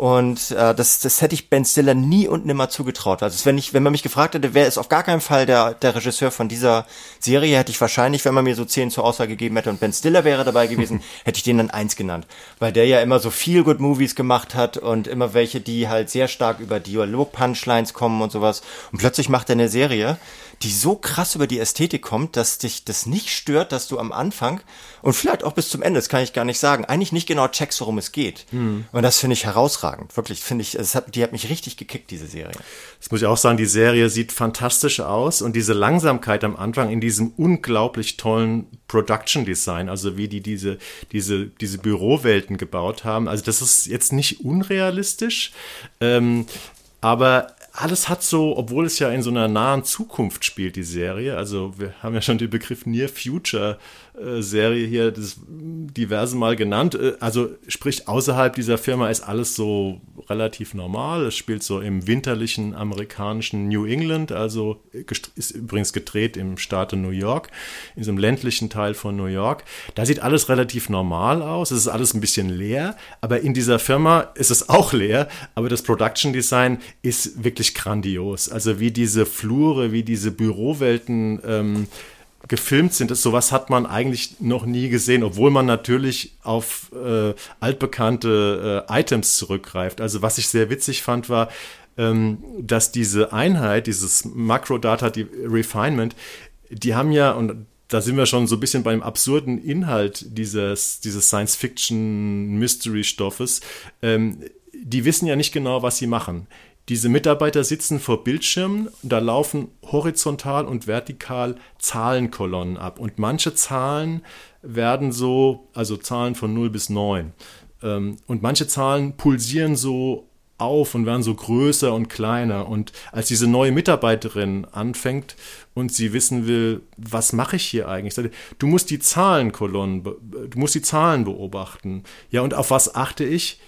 und äh, das, das hätte ich Ben Stiller nie und nimmer zugetraut. Also wenn ich, wenn man mich gefragt hätte, wer ist auf gar keinen Fall der, der Regisseur von dieser Serie, hätte ich wahrscheinlich, wenn man mir so zehn zur Auswahl gegeben hätte und Ben Stiller wäre dabei gewesen, hätte ich den dann eins genannt. Weil der ja immer so viel Good Movies gemacht hat und immer welche, die halt sehr stark über Dialog-Punchlines kommen und sowas. Und plötzlich macht er eine Serie, die so krass über die Ästhetik kommt, dass dich das nicht stört, dass du am Anfang und vielleicht auch bis zum Ende, das kann ich gar nicht sagen, eigentlich nicht genau checkst, worum es geht. Hm. Und das finde ich herausragend. Wirklich, finde ich, es hat, die hat mich richtig gekickt, diese Serie. Das muss ich auch sagen, die Serie sieht fantastisch aus und diese Langsamkeit am Anfang in diesem unglaublich tollen Production Design, also wie die diese, diese, diese Bürowelten gebaut haben. Also das ist jetzt nicht unrealistisch, ähm, aber alles hat so, obwohl es ja in so einer nahen Zukunft spielt, die Serie. Also wir haben ja schon den Begriff Near Future Serie hier das diverse Mal genannt. Äh, also sprich, außerhalb dieser Firma ist alles so relativ normal. Es spielt so im winterlichen amerikanischen New England, also ist übrigens gedreht im Staate New York, in so einem ländlichen Teil von New York. Da sieht alles relativ normal aus. Es ist alles ein bisschen leer, aber in dieser Firma ist es auch leer. Aber das Production Design ist wirklich grandios. Also wie diese Flure, wie diese Bürowelten ähm, gefilmt sind. Das, sowas hat man eigentlich noch nie gesehen, obwohl man natürlich auf äh, altbekannte äh, Items zurückgreift. Also was ich sehr witzig fand, war, ähm, dass diese Einheit, dieses Macro Data Refinement, die haben ja, und da sind wir schon so ein bisschen beim absurden Inhalt dieses, dieses Science-Fiction-Mystery-Stoffes. Ähm, die wissen ja nicht genau, was sie machen. Diese Mitarbeiter sitzen vor Bildschirmen, da laufen horizontal und vertikal Zahlenkolonnen ab. Und manche Zahlen werden so, also Zahlen von 0 bis 9. Ähm, und manche Zahlen pulsieren so auf und werden so größer und kleiner. Und als diese neue Mitarbeiterin anfängt und sie wissen will, was mache ich hier eigentlich? Du musst die Zahlenkolonnen, du musst die Zahlen beobachten. Ja, und auf was achte ich?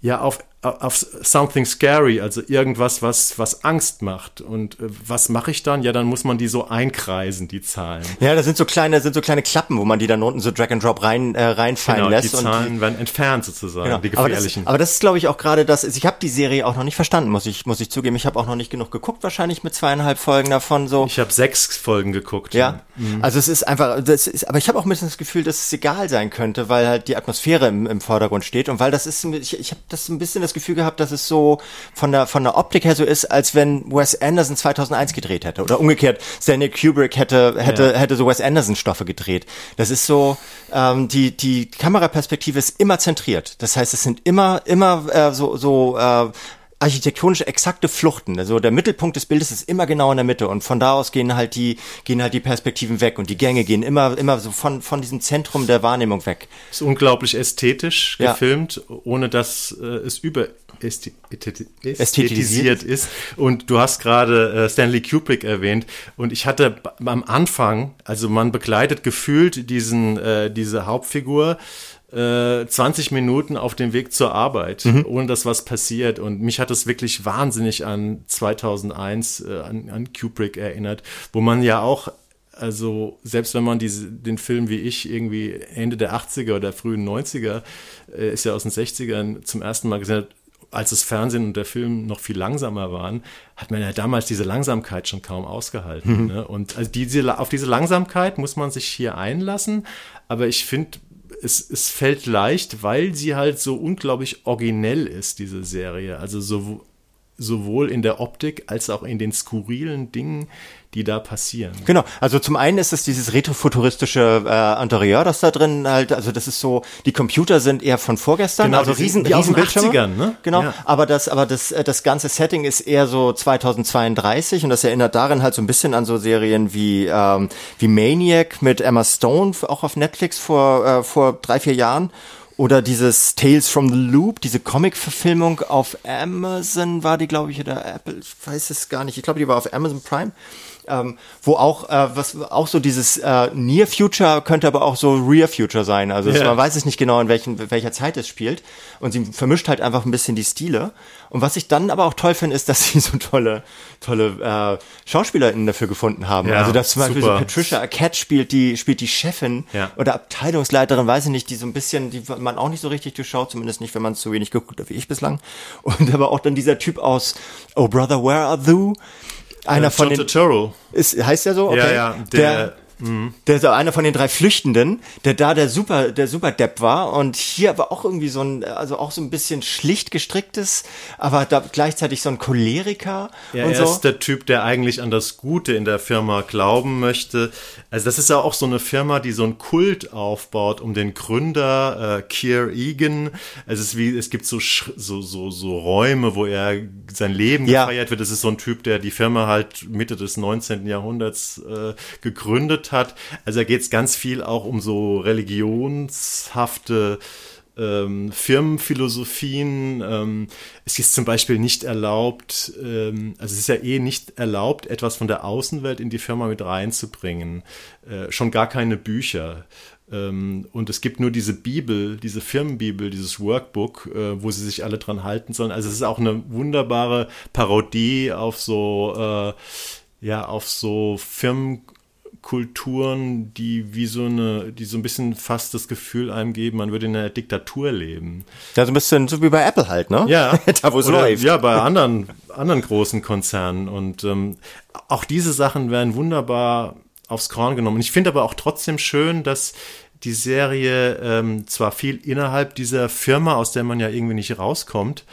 Ja, auf auf something scary, also irgendwas, was, was Angst macht. Und äh, was mache ich dann? Ja, dann muss man die so einkreisen, die Zahlen. Ja, das sind so kleine, sind so kleine Klappen, wo man die dann unten so Drag and Drop rein äh, reinfallen genau, lässt. Die Zahlen die, werden entfernt sozusagen, genau. die gefährlichen. Aber das, aber das ist, glaube ich, auch gerade das. Ich habe die Serie auch noch nicht verstanden, muss ich, muss ich zugeben. Ich habe auch noch nicht genug geguckt, wahrscheinlich mit zweieinhalb Folgen davon. So. Ich habe sechs Folgen geguckt. Ja. Mhm. Also es ist einfach, das ist, aber ich habe auch ein bisschen das Gefühl, dass es egal sein könnte, weil halt die Atmosphäre im, im Vordergrund steht und weil das ist, ich, ich habe das ein bisschen das Gefühl gehabt, dass es so von der, von der Optik her so ist, als wenn Wes Anderson 2001 gedreht hätte. Oder umgekehrt, Stanley Kubrick hätte, hätte, ja. hätte so Wes Anderson Stoffe gedreht. Das ist so, ähm, die, die Kameraperspektive ist immer zentriert. Das heißt, es sind immer, immer äh, so, so äh, architektonisch exakte Fluchten. Also der Mittelpunkt des Bildes ist immer genau in der Mitte und von da aus gehen halt die gehen halt die Perspektiven weg und die Gänge gehen immer immer so von von diesem Zentrum der Wahrnehmung weg. Ist unglaublich ästhetisch ja. gefilmt, ohne dass äh, es über ästhetisiert ist. Und du hast gerade äh, Stanley Kubrick erwähnt. Und ich hatte am Anfang, also man begleitet gefühlt diesen äh, diese Hauptfigur 20 äh, Minuten auf dem Weg zur Arbeit, mhm. ohne dass was passiert. Und mich hat es wirklich wahnsinnig an 2001, äh, an, an Kubrick erinnert, wo man ja auch also selbst wenn man diese, den Film wie ich irgendwie Ende der 80er oder frühen 90er, äh, ist ja aus den 60ern zum ersten Mal gesehen hat, als das Fernsehen und der Film noch viel langsamer waren, hat man ja damals diese Langsamkeit schon kaum ausgehalten. Mhm. Ne? Und also diese, auf diese Langsamkeit muss man sich hier einlassen. Aber ich finde, es, es fällt leicht, weil sie halt so unglaublich originell ist, diese Serie. Also so, sowohl in der Optik als auch in den skurrilen Dingen, die da passieren. Genau, also zum einen ist es dieses retrofuturistische äh, Interieur, das da drin halt, also das ist so, die Computer sind eher von vorgestern, genau, also riesen, die riesen Bildschirme. Ne? Genau, ja. aber das, aber das, äh, das ganze Setting ist eher so 2032 und das erinnert darin halt so ein bisschen an so Serien wie ähm, wie Maniac mit Emma Stone, auch auf Netflix vor äh, vor drei vier Jahren oder dieses Tales from the Loop, diese Comic-Verfilmung auf Amazon war die, glaube ich, oder Apple, ich weiß es gar nicht. Ich glaube, die war auf Amazon Prime ähm, wo auch äh, was auch so dieses äh, Near Future könnte aber auch so Rear Future sein. Also yeah. man weiß es nicht genau in welchen welcher Zeit es spielt und sie vermischt halt einfach ein bisschen die Stile. Und was ich dann aber auch toll finde, ist, dass sie so tolle tolle äh, SchauspielerInnen dafür gefunden haben. Ja, also dass zum Beispiel so Patricia Arquette spielt die spielt die Chefin ja. oder Abteilungsleiterin, weiß ich nicht, die so ein bisschen, die man auch nicht so richtig durchschaut, zumindest nicht, wenn man es so wenig geguckt hat wie ich bislang. Und aber auch dann dieser Typ aus Oh Brother, Where Are You? Einer äh, von John den Turturro. ist heißt der so okay ja ja der, der Mhm. Der ist einer von den drei Flüchtenden, der da der super, der super Depp war und hier aber auch irgendwie so ein, also auch so ein bisschen schlicht gestricktes, aber da gleichzeitig so ein Choleriker. Ja, und er so. ist der Typ, der eigentlich an das Gute in der Firma glauben möchte. Also das ist ja auch so eine Firma, die so einen Kult aufbaut um den Gründer äh, Keir Egan. Also es ist wie, es gibt so, so, so, so Räume, wo er sein Leben ja. gefeiert wird. Das ist so ein Typ, der die Firma halt Mitte des 19. Jahrhunderts äh, gegründet hat. Also da geht es ganz viel auch um so religionshafte ähm, Firmenphilosophien. Ähm, es ist zum Beispiel nicht erlaubt, ähm, also es ist ja eh nicht erlaubt, etwas von der Außenwelt in die Firma mit reinzubringen. Äh, schon gar keine Bücher. Ähm, und es gibt nur diese Bibel, diese Firmenbibel, dieses Workbook, äh, wo sie sich alle dran halten sollen. Also es ist auch eine wunderbare Parodie auf so, äh, ja, auf so Firmen Kulturen, die wie so eine, die so ein bisschen fast das Gefühl einem geben, man würde in einer Diktatur leben. Ja, so ein bisschen so wie bei Apple halt, ne? Ja, da wo es läuft. Ja, bei anderen, anderen großen Konzernen. Und ähm, auch diese Sachen werden wunderbar aufs Korn genommen. Ich finde aber auch trotzdem schön, dass die Serie ähm, zwar viel innerhalb dieser Firma, aus der man ja irgendwie nicht rauskommt,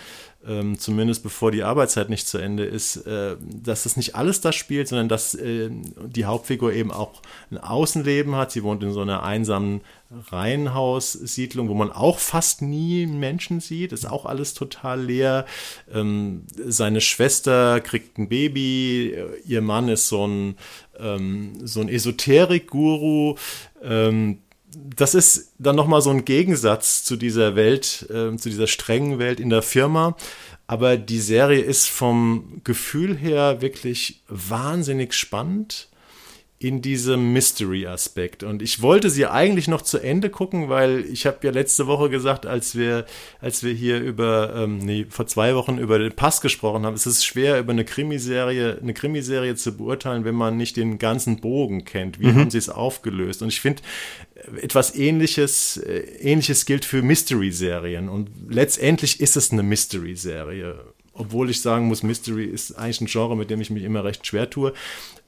ähm, zumindest bevor die Arbeitszeit nicht zu Ende ist, äh, dass das nicht alles da spielt, sondern dass äh, die Hauptfigur eben auch ein Außenleben hat. Sie wohnt in so einer einsamen Reihenhaussiedlung, wo man auch fast nie Menschen sieht, ist auch alles total leer. Ähm, seine Schwester kriegt ein Baby, ihr Mann ist so ein, ähm, so ein Esoterik-Guru. Ähm, das ist dann nochmal so ein Gegensatz zu dieser Welt, äh, zu dieser strengen Welt in der Firma. Aber die Serie ist vom Gefühl her wirklich wahnsinnig spannend in diesem Mystery-Aspekt. Und ich wollte sie eigentlich noch zu Ende gucken, weil ich habe ja letzte Woche gesagt, als wir, als wir hier über, ähm, nee, vor zwei Wochen über den Pass gesprochen haben, es ist schwer, über eine Krimiserie, eine Krimiserie zu beurteilen, wenn man nicht den ganzen Bogen kennt. Wie mhm. haben sie es aufgelöst? Und ich finde, etwas ähnliches, äh, ähnliches gilt für Mystery-Serien. Und letztendlich ist es eine Mystery-Serie obwohl ich sagen muss, Mystery ist eigentlich ein Genre, mit dem ich mich immer recht schwer tue.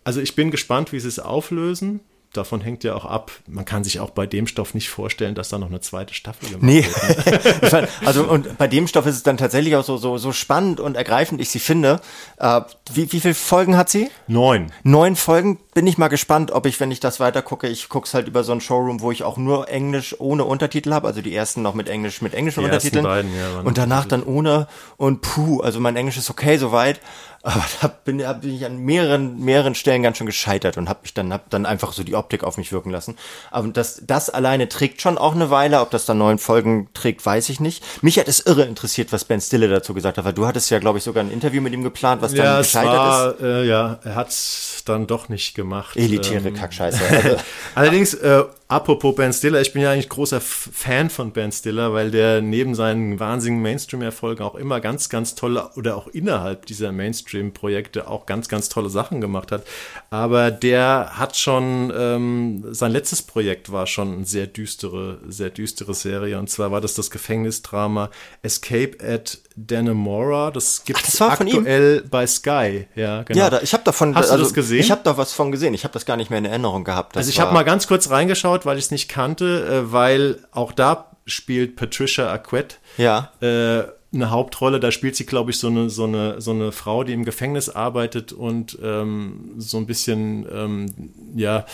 Also ich bin gespannt, wie sie es auflösen. Davon hängt ja auch ab, man kann sich auch bei dem Stoff nicht vorstellen, dass da noch eine zweite Staffel gemacht nee. wird. also und bei dem Stoff ist es dann tatsächlich auch so, so, so spannend und ergreifend, ich sie finde. Äh, wie, wie viele Folgen hat sie? Neun. Neun Folgen. Bin ich mal gespannt, ob ich, wenn ich das weiter gucke, ich gucke es halt über so ein Showroom, wo ich auch nur Englisch ohne Untertitel habe, also die ersten noch mit Englisch mit englischen die Untertiteln. Beiden, ja, und danach dann ohne und puh, also mein Englisch ist okay soweit. Aber da bin, da bin ich an mehreren, mehreren Stellen ganz schön gescheitert und habe mich dann, hab dann einfach so die Optik auf mich wirken lassen. Aber das, das alleine trägt schon auch eine Weile. Ob das dann neun Folgen trägt, weiß ich nicht. Mich hat es irre interessiert, was Ben Stille dazu gesagt hat, weil du hattest ja, glaube ich, sogar ein Interview mit ihm geplant, was dann ja, gescheitert war, ist. Äh, ja, er hat's dann doch nicht gemacht. Elitäre ähm, Kackscheiße. Also. Allerdings, äh, Apropos Ben Stiller, ich bin ja eigentlich großer Fan von Ben Stiller, weil der neben seinen wahnsinnigen Mainstream-Erfolgen auch immer ganz, ganz tolle oder auch innerhalb dieser Mainstream-Projekte auch ganz, ganz tolle Sachen gemacht hat. Aber der hat schon, ähm, sein letztes Projekt war schon eine sehr düstere, sehr düstere Serie. Und zwar war das das Gefängnisdrama Escape at Dannemora. Das gibt es aktuell bei Sky. Ja, genau. Ja, da, ich habe davon, Hast also, du das gesehen? Ich habe da was von gesehen. Ich habe das gar nicht mehr in Erinnerung gehabt. Das also ich habe mal ganz kurz reingeschaut weil ich es nicht kannte, äh, weil auch da spielt Patricia Arquette ja. äh, eine Hauptrolle. Da spielt sie, glaube ich, so eine, so, eine, so eine Frau, die im Gefängnis arbeitet und ähm, so ein bisschen, ähm, ja,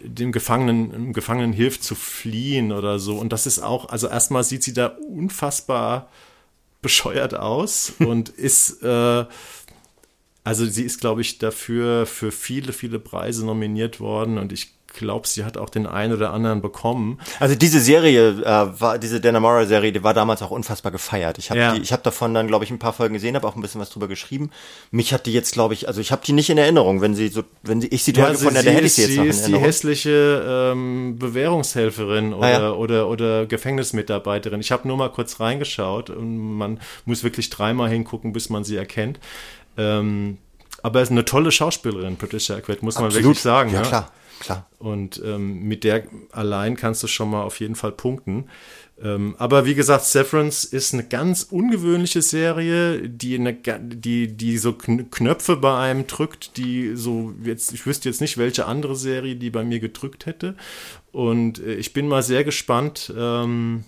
dem Gefangenen, dem Gefangenen hilft zu fliehen oder so. Und das ist auch, also erstmal sieht sie da unfassbar bescheuert aus und ist, äh, also sie ist, glaube ich, dafür für viele, viele Preise nominiert worden und ich glaube, sie hat auch den einen oder anderen bekommen. Also diese Serie, äh, war diese Danamora-Serie, die war damals auch unfassbar gefeiert. Ich habe ja. ich habe davon dann, glaube ich, ein paar Folgen gesehen, habe auch ein bisschen was drüber geschrieben. Mich hat die jetzt, glaube ich, also ich habe die nicht in Erinnerung. Wenn sie so, wenn sie, ich sie ja, gefunden hätte, hätte ich sie jetzt noch in Erinnerung. Sie ist die hässliche ähm, Bewährungshelferin oder, ah, ja. oder, oder Gefängnismitarbeiterin. Ich habe nur mal kurz reingeschaut und man muss wirklich dreimal hingucken, bis man sie erkennt. Ähm, aber es ist eine tolle Schauspielerin, Patricia Arquette, muss Absolut. man wirklich sagen. Ja, ja, klar. Klar. Und ähm, mit der allein kannst du schon mal auf jeden Fall punkten. Ähm, aber wie gesagt, Severance ist eine ganz ungewöhnliche Serie, die, eine, die, die so Knöpfe bei einem drückt, die so jetzt, ich wüsste jetzt nicht, welche andere Serie die bei mir gedrückt hätte. Und äh, ich bin mal sehr gespannt, ähm,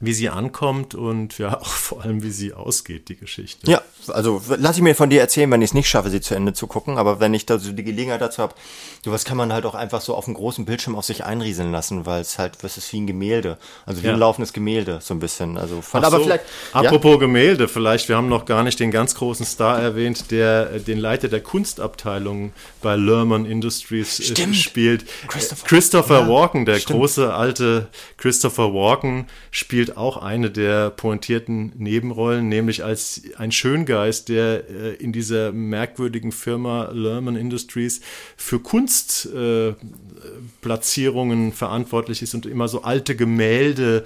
wie sie ankommt und ja auch vor allem, wie sie ausgeht, die Geschichte. Ja, also lass ich mir von dir erzählen, wenn ich es nicht schaffe, sie zu Ende zu gucken, aber wenn ich da so die Gelegenheit dazu habe, sowas kann man halt auch einfach so auf dem großen Bildschirm auf sich einrieseln lassen, weil es halt, was ist wie ein Gemälde, also wie ja. ein laufendes Gemälde, so ein bisschen. Also aber so, vielleicht. Apropos ja? Gemälde, vielleicht, wir haben noch gar nicht den ganz großen Star erwähnt, der den Leiter der Kunstabteilung bei Lerman Industries äh, Stimmt. spielt. Christopher, Christopher ja, Walken, der stimmt. große alte Christopher Walken, spielt auch eine der pointierten Nebenrollen, nämlich als ein Schöngeist, der äh, in dieser merkwürdigen Firma Lerman Industries für Kunstplatzierungen äh, verantwortlich ist und immer so alte Gemälde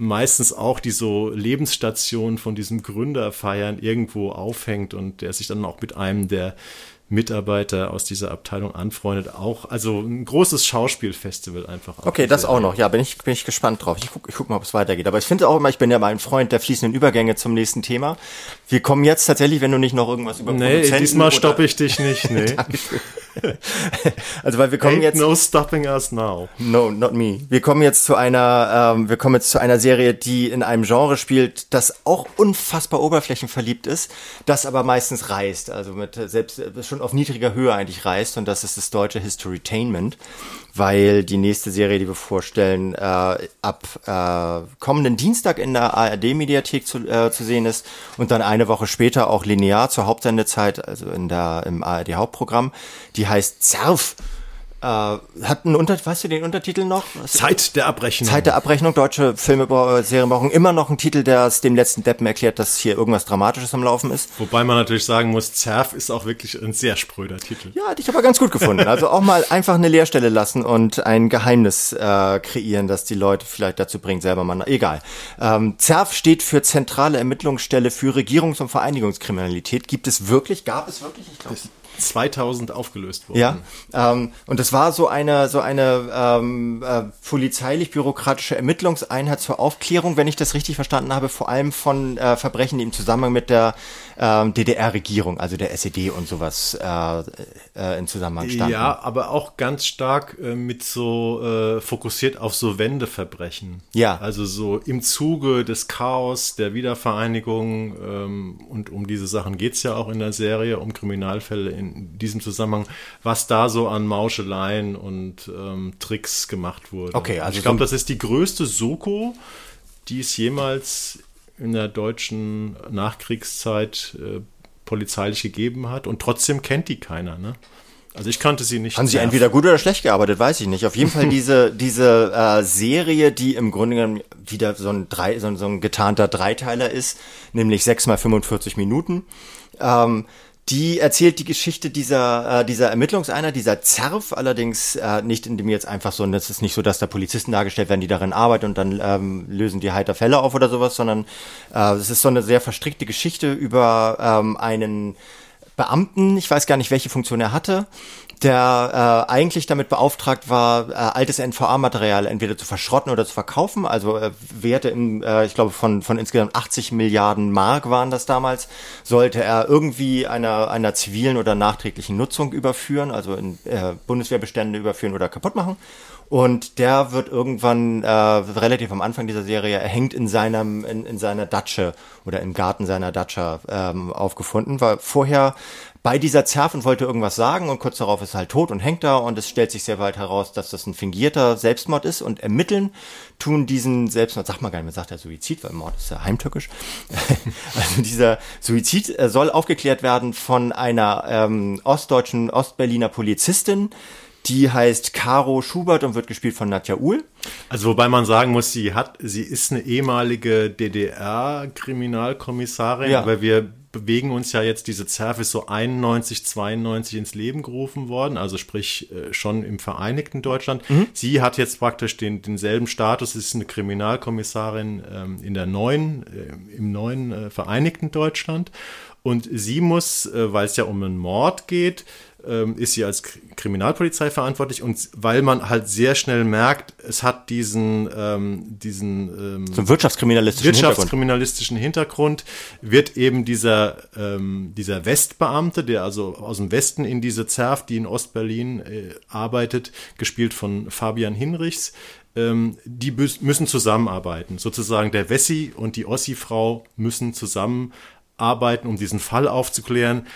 meistens auch die so Lebensstationen von diesem Gründer feiern irgendwo aufhängt und der sich dann auch mit einem der Mitarbeiter aus dieser Abteilung anfreundet. Auch, also ein großes Schauspielfestival einfach. Okay, das auch noch. Ja, bin ich, bin ich gespannt drauf. Ich guck, ich guck mal, ob es weitergeht. Aber ich finde auch immer, ich bin ja mal ein Freund der fließenden Übergänge zum nächsten Thema. Wir kommen jetzt tatsächlich, wenn du nicht noch irgendwas über Nee, diesmal stoppe ich dich nicht. Nee. also weil wir kommen Ain't jetzt no stopping us now. No, not me. Wir kommen jetzt zu einer, ähm, wir kommen jetzt zu einer Serie, die in einem Genre spielt, das auch unfassbar oberflächenverliebt ist, das aber meistens reißt, also mit selbst äh, schon auf niedriger Höhe eigentlich reißt und das ist das deutsche Historytainment, weil die nächste Serie, die wir vorstellen, äh, ab äh, kommenden Dienstag in der ARD-Mediathek zu, äh, zu sehen ist und dann eine Woche später auch linear zur Hauptsendezeit, also in der im ARD-Hauptprogramm. Die heißt Zerf. Äh, hat einen Unter, weißt du den Untertitel noch? Zeit der Abrechnung. Zeit der Abrechnung. Deutsche Filme, äh, Serien brauchen immer noch einen Titel, der es dem letzten Deppen erklärt, dass hier irgendwas Dramatisches am Laufen ist. Wobei man natürlich sagen muss, Zerf ist auch wirklich ein sehr spröder Titel. Ja, hatte ich aber ganz gut gefunden. Also auch mal einfach eine Leerstelle lassen und ein Geheimnis äh, kreieren, das die Leute vielleicht dazu bringt, selber mal. Egal. Ähm, ZERF steht für Zentrale Ermittlungsstelle für Regierungs- und Vereinigungskriminalität. Gibt es wirklich? Gab es wirklich? Ich glaube. 2000 aufgelöst worden. Ja, ähm, und das war so eine so eine ähm, äh, polizeilich-bürokratische Ermittlungseinheit zur Aufklärung, wenn ich das richtig verstanden habe, vor allem von äh, Verbrechen, die im Zusammenhang mit der ähm, DDR-Regierung, also der SED und sowas äh, äh, in Zusammenhang standen. Ja, aber auch ganz stark äh, mit so äh, fokussiert auf so Wendeverbrechen. Ja. Also so im Zuge des Chaos, der Wiedervereinigung ähm, und um diese Sachen geht's ja auch in der Serie, um Kriminalfälle in diesem Zusammenhang, was da so an Mauscheleien und ähm, Tricks gemacht wurde. Okay, also ich glaube, so- das ist die größte Soko, die es jemals in der deutschen Nachkriegszeit äh, polizeilich gegeben hat und trotzdem kennt die keiner, ne? Also ich kannte sie nicht. Haben sie entweder gut oder schlecht gearbeitet, weiß ich nicht. Auf jeden Fall diese, diese äh, Serie, die im Grunde genommen wieder so ein, drei, so, ein, so ein getarnter Dreiteiler ist, nämlich sechs mal 45 Minuten. Ähm, die erzählt die Geschichte dieser, äh, dieser Ermittlungseinheit, dieser ZERF, allerdings äh, nicht, indem jetzt einfach so, es ist nicht so, dass da Polizisten dargestellt werden, die darin arbeiten und dann ähm, lösen die heiter Fälle auf oder sowas, sondern äh, es ist so eine sehr verstrickte Geschichte über ähm, einen Beamten, ich weiß gar nicht, welche Funktion er hatte, der äh, eigentlich damit beauftragt war, äh, altes NVA-Material entweder zu verschrotten oder zu verkaufen. Also äh, Werte im, äh, ich glaube, von, von insgesamt 80 Milliarden Mark waren das damals, sollte er irgendwie einer, einer zivilen oder nachträglichen Nutzung überführen, also in äh, Bundeswehrbestände überführen oder kaputt machen. Und der wird irgendwann äh, relativ am Anfang dieser Serie, er hängt in seinem in, in seiner Datsche oder im Garten seiner Datsche ähm, aufgefunden, war vorher bei dieser Zerf und wollte irgendwas sagen und kurz darauf ist er halt tot und hängt da und es stellt sich sehr bald heraus, dass das ein fingierter Selbstmord ist und ermitteln tun diesen Selbstmord, sag mal gar nicht, man sagt ja Suizid, weil Mord ist ja heimtückisch. also dieser Suizid äh, soll aufgeklärt werden von einer ähm, ostdeutschen, ostberliner Polizistin, die heißt Caro Schubert und wird gespielt von Nadja Uhl. Also wobei man sagen muss, sie hat, sie ist eine ehemalige DDR-Kriminalkommissarin, Ja. aber wir bewegen uns ja jetzt, diese ZERF ist so 91, 92 ins Leben gerufen worden, also sprich äh, schon im Vereinigten Deutschland. Sie hat jetzt praktisch den, denselben Status, ist eine Kriminalkommissarin ähm, in der neuen, äh, im neuen äh, Vereinigten Deutschland. Und sie muss, äh, weil es ja um einen Mord geht, ähm, ist sie als Kriminalpolizei verantwortlich und weil man halt sehr schnell merkt, es hat diesen, ähm, diesen ähm, So ein wirtschaftskriminalistischen Hintergrund. wirtschaftskriminalistischen Hintergrund wird eben dieser, ähm, dieser Westbeamte, der also aus dem Westen in diese Zerf, die in Ostberlin äh, arbeitet, gespielt von Fabian Hinrichs, ähm, die müssen zusammenarbeiten. Sozusagen der Wessi und die Ossi-Frau müssen zusammenarbeiten, um diesen Fall aufzuklären.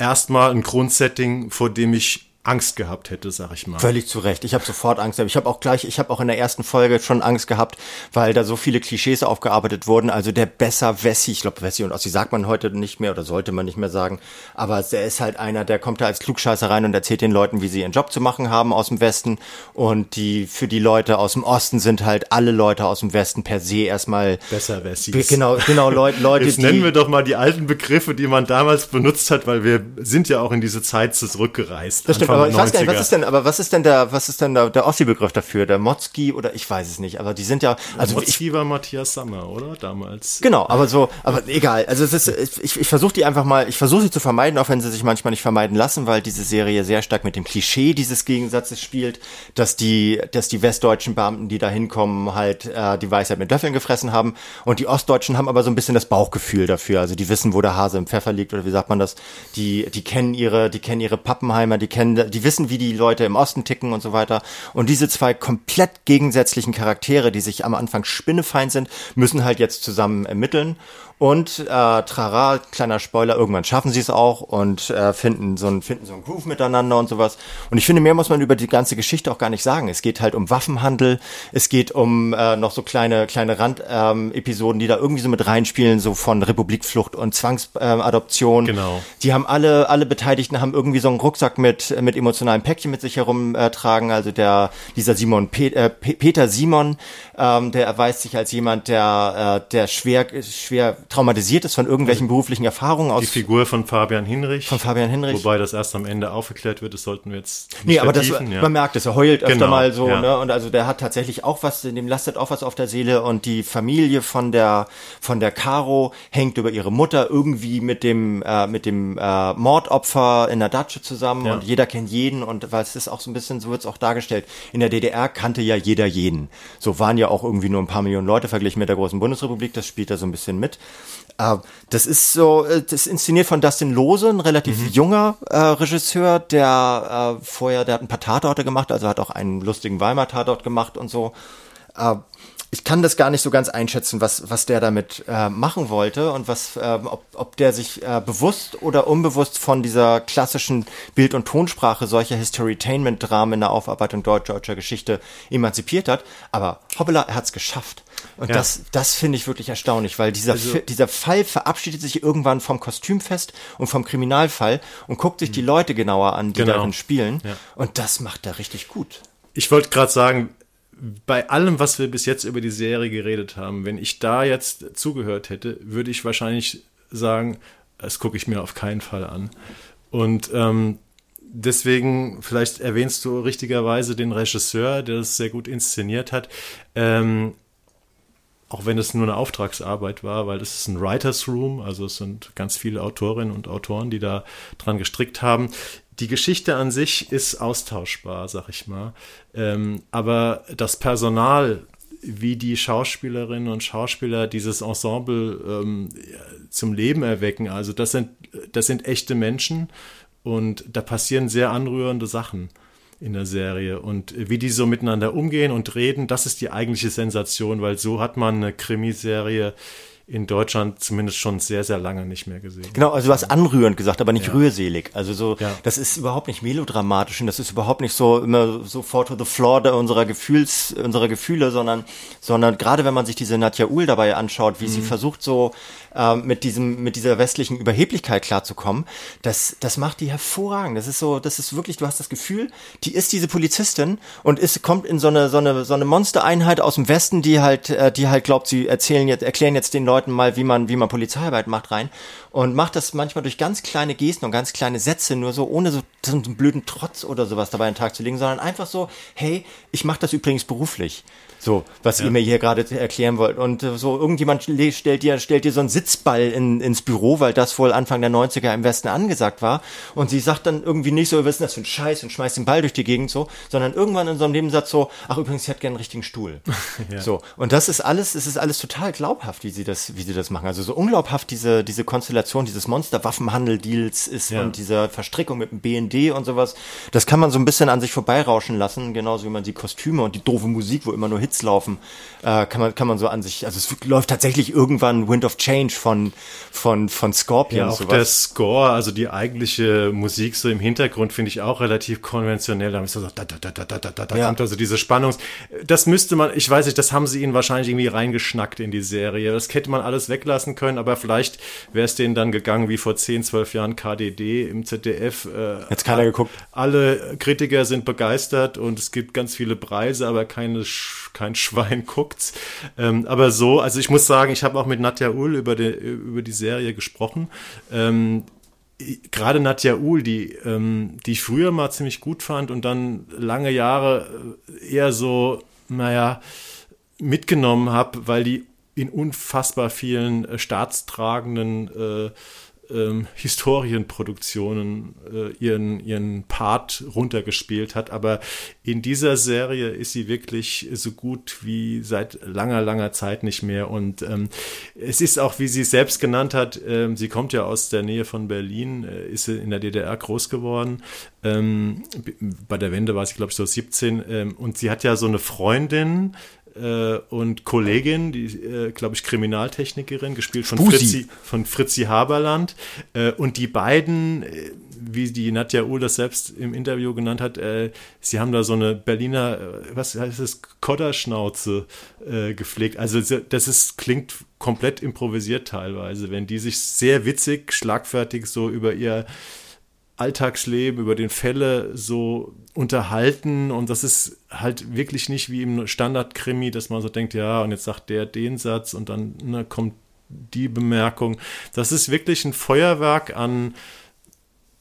Erstmal ein Grundsetting, vor dem ich Angst gehabt hätte, sag ich mal. Völlig zu Recht. Ich habe sofort Angst. gehabt. Ich habe auch gleich, ich habe auch in der ersten Folge schon Angst gehabt, weil da so viele Klischees aufgearbeitet wurden. Also der besser Wessi, ich glaube Wessi und Ossi sagt man heute nicht mehr oder sollte man nicht mehr sagen. Aber der ist halt einer, der kommt da als Klugscheißer rein und erzählt den Leuten, wie sie ihren Job zu machen haben aus dem Westen. Und die für die Leute aus dem Osten sind halt alle Leute aus dem Westen per se erstmal Besser Wessis. Genau, genau Leute, Leute Jetzt die nennen wir doch mal die alten Begriffe, die man damals benutzt hat, weil wir sind ja auch in diese Zeit zurückgereist. Das stimmt, Anfang aber ich weiß gar nicht, 90er. was ist denn, aber was ist denn der, was ist denn der, der Ossi-Begriff dafür? Der Motzki oder ich weiß es nicht, aber die sind ja, also ich, Motzki war Matthias Sammer, oder? Damals. Genau, aber so, aber egal. Also es ist, ich, ich versuche die einfach mal, ich versuche sie zu vermeiden, auch wenn sie sich manchmal nicht vermeiden lassen, weil diese Serie sehr stark mit dem Klischee dieses Gegensatzes spielt, dass die, dass die westdeutschen Beamten, die da hinkommen, halt äh, die Weisheit mit Löffeln gefressen haben und die Ostdeutschen haben aber so ein bisschen das Bauchgefühl dafür. Also die wissen, wo der Hase im Pfeffer liegt oder wie sagt man das? Die, die kennen ihre, die kennen ihre Pappenheimer, die kennen die wissen, wie die Leute im Osten ticken und so weiter. Und diese zwei komplett gegensätzlichen Charaktere, die sich am Anfang spinnefeind sind, müssen halt jetzt zusammen ermitteln. Und äh, Trara, kleiner Spoiler, irgendwann schaffen sie es auch und äh, finden so ein finden so einen Groove miteinander und sowas. Und ich finde, mehr muss man über die ganze Geschichte auch gar nicht sagen. Es geht halt um Waffenhandel, es geht um äh, noch so kleine kleine Rand-Episoden, ähm, die da irgendwie so mit reinspielen, so von Republikflucht und Zwangsadoption. Äh, genau. Die haben alle alle Beteiligten haben irgendwie so einen Rucksack mit mit emotionalen Päckchen mit sich herumtragen. Äh, also der dieser Simon Pe äh, Peter Simon, ähm, der erweist sich als jemand, der äh, der schwer schwer traumatisiert ist von irgendwelchen also beruflichen Erfahrungen aus. Die Figur von Fabian Hinrich. Von Fabian Hinrich. Wobei das erst am Ende aufgeklärt wird, das sollten wir jetzt nicht Nee, aber das, ja. man merkt es, er heult öfter genau, mal so, ja. ne? Und also der hat tatsächlich auch was, dem lastet auch was auf der Seele und die Familie von der, von der Caro hängt über ihre Mutter irgendwie mit dem, äh, mit dem äh, Mordopfer in der Datsche zusammen ja. und jeder kennt jeden und weil es ist auch so ein bisschen, so wird es auch dargestellt. In der DDR kannte ja jeder jeden. So waren ja auch irgendwie nur ein paar Millionen Leute verglichen mit der großen Bundesrepublik, das spielt da so ein bisschen mit. Äh, das ist so, äh, das ist inszeniert von Dustin Lose, ein relativ mhm. junger äh, Regisseur, der äh, vorher, der hat ein paar Tatorte gemacht, also hat auch einen lustigen Weimar-Tatort gemacht und so. Äh, ich kann das gar nicht so ganz einschätzen, was, was der damit äh, machen wollte und was, äh, ob, ob der sich äh, bewusst oder unbewusst von dieser klassischen Bild- und Tonsprache solcher Historytainment-Dramen in der Aufarbeitung deutscher Geschichte emanzipiert hat. Aber hoppala, er hat es geschafft. Und ja. das, das finde ich wirklich erstaunlich, weil dieser, also, dieser Fall verabschiedet sich irgendwann vom Kostümfest und vom Kriminalfall und guckt sich die Leute genauer an, die genau. darin spielen. Ja. Und das macht er richtig gut. Ich wollte gerade sagen, bei allem, was wir bis jetzt über die Serie geredet haben, wenn ich da jetzt zugehört hätte, würde ich wahrscheinlich sagen, das gucke ich mir auf keinen Fall an. Und ähm, deswegen, vielleicht erwähnst du richtigerweise den Regisseur, der das sehr gut inszeniert hat. Ähm, auch wenn es nur eine Auftragsarbeit war, weil das ist ein Writers Room, also es sind ganz viele Autorinnen und Autoren, die da dran gestrickt haben. Die Geschichte an sich ist austauschbar, sag ich mal. Ähm, aber das Personal, wie die Schauspielerinnen und Schauspieler dieses Ensemble ähm, zum Leben erwecken, also das sind, das sind echte Menschen und da passieren sehr anrührende Sachen in der Serie. Und wie die so miteinander umgehen und reden, das ist die eigentliche Sensation, weil so hat man eine Krimiserie in Deutschland zumindest schon sehr, sehr lange nicht mehr gesehen. Genau, also du hast anrührend gesagt, aber nicht ja. rührselig. Also so, ja. das ist überhaupt nicht melodramatisch und das ist überhaupt nicht so immer so fort to the floor unserer Gefühls, unserer Gefühle, sondern, sondern gerade wenn man sich diese Nadja Uhl dabei anschaut, wie mhm. sie versucht so äh, mit diesem, mit dieser westlichen Überheblichkeit klarzukommen, das, das macht die hervorragend. Das ist so, das ist wirklich, du hast das Gefühl, die ist diese Polizistin und ist, kommt in so eine, so eine, so eine Monstereinheit aus dem Westen, die halt, äh, die halt glaubt, sie erzählen jetzt, erklären jetzt den Leuten, Leuten mal, wie man, wie man Polizeiarbeit macht, rein und macht das manchmal durch ganz kleine Gesten und ganz kleine Sätze, nur so, ohne so, so einen blöden Trotz oder sowas dabei an den Tag zu legen, sondern einfach so, hey, ich mache das übrigens beruflich. So, was ja. ihr mir hier gerade erklären wollt. Und äh, so, irgendjemand stellt dir, stellt dir so einen Sitzball in, ins Büro, weil das wohl Anfang der 90er im Westen angesagt war. Und sie sagt dann irgendwie nicht so, was ist das für ein Scheiß und schmeißt den Ball durch die Gegend so, sondern irgendwann in so einem Nebensatz so, ach übrigens, sie hat gerne einen richtigen Stuhl. ja. So. Und das ist alles, es ist alles total glaubhaft, wie sie das, wie sie das machen. Also so unglaubhaft diese, diese Konstellation dieses Monster-Waffenhandel-Deals ist ja. und diese Verstrickung mit dem BND und sowas. Das kann man so ein bisschen an sich vorbeirauschen lassen, genauso wie man die Kostüme und die doofe Musik, wo immer nur Hits Hits laufen, äh, kann man kann man so an sich, also es läuft tatsächlich irgendwann Wind of Change von von von Scorpion. Ja, auch sowas. der Score, also die eigentliche Musik so im Hintergrund finde ich auch relativ konventionell. Da ist so da da da da da da da ja. kommt also diese Spannung. Das müsste man, ich weiß nicht, das haben sie ihnen wahrscheinlich irgendwie reingeschnackt in die Serie. Das hätte man alles weglassen können, aber vielleicht wäre es denen dann gegangen wie vor 10, 12 Jahren KDD im ZDF. Äh, Jetzt keiner geguckt. Alle Kritiker sind begeistert und es gibt ganz viele Preise, aber keine kein Schwein guckt's. Ähm, aber so, also ich muss sagen, ich habe auch mit Nadja Uhl über die, über die Serie gesprochen. Ähm, gerade Nadja Uhl, die, ähm, die ich früher mal ziemlich gut fand und dann lange Jahre äh, eher so, naja, mitgenommen habe, weil die in unfassbar vielen äh, staatstragenden äh, ähm, Historienproduktionen äh, ihren, ihren Part runtergespielt hat. Aber in dieser Serie ist sie wirklich so gut wie seit langer, langer Zeit nicht mehr. Und ähm, es ist auch, wie sie es selbst genannt hat, ähm, sie kommt ja aus der Nähe von Berlin, äh, ist in der DDR groß geworden. Ähm, bei der Wende war sie, glaube ich, so 17. Ähm, und sie hat ja so eine Freundin, äh, und Kollegin, die, äh, glaube ich, Kriminaltechnikerin, gespielt von Fritzi, von Fritzi Haberland. Äh, und die beiden, äh, wie die Nadja Uhl das selbst im Interview genannt hat, äh, sie haben da so eine Berliner, äh, was heißt es, Kodderschnauze gepflegt. Also das ist, klingt komplett improvisiert teilweise, wenn die sich sehr witzig, schlagfertig so über ihr Alltagsleben, über den Fälle so unterhalten und das ist halt wirklich nicht wie im Standardkrimi, dass man so denkt, ja, und jetzt sagt der den Satz und dann ne, kommt die Bemerkung. Das ist wirklich ein Feuerwerk an,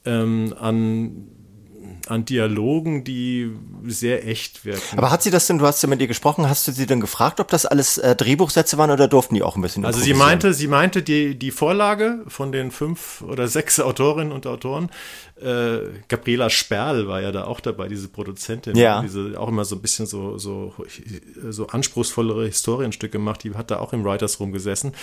ähm, an an Dialogen, die sehr echt wirken. Aber hat sie das denn, du hast ja mit ihr gesprochen, hast du sie denn gefragt, ob das alles äh, Drehbuchsätze waren oder durften die auch ein bisschen Also sie meinte, sie meinte, die, die Vorlage von den fünf oder sechs Autorinnen und Autoren, äh, Gabriela Sperl war ja da auch dabei, diese Produzentin, ja. diese auch immer so ein bisschen so, so, so anspruchsvollere Historienstücke macht, die hat da auch im Writers Room gesessen.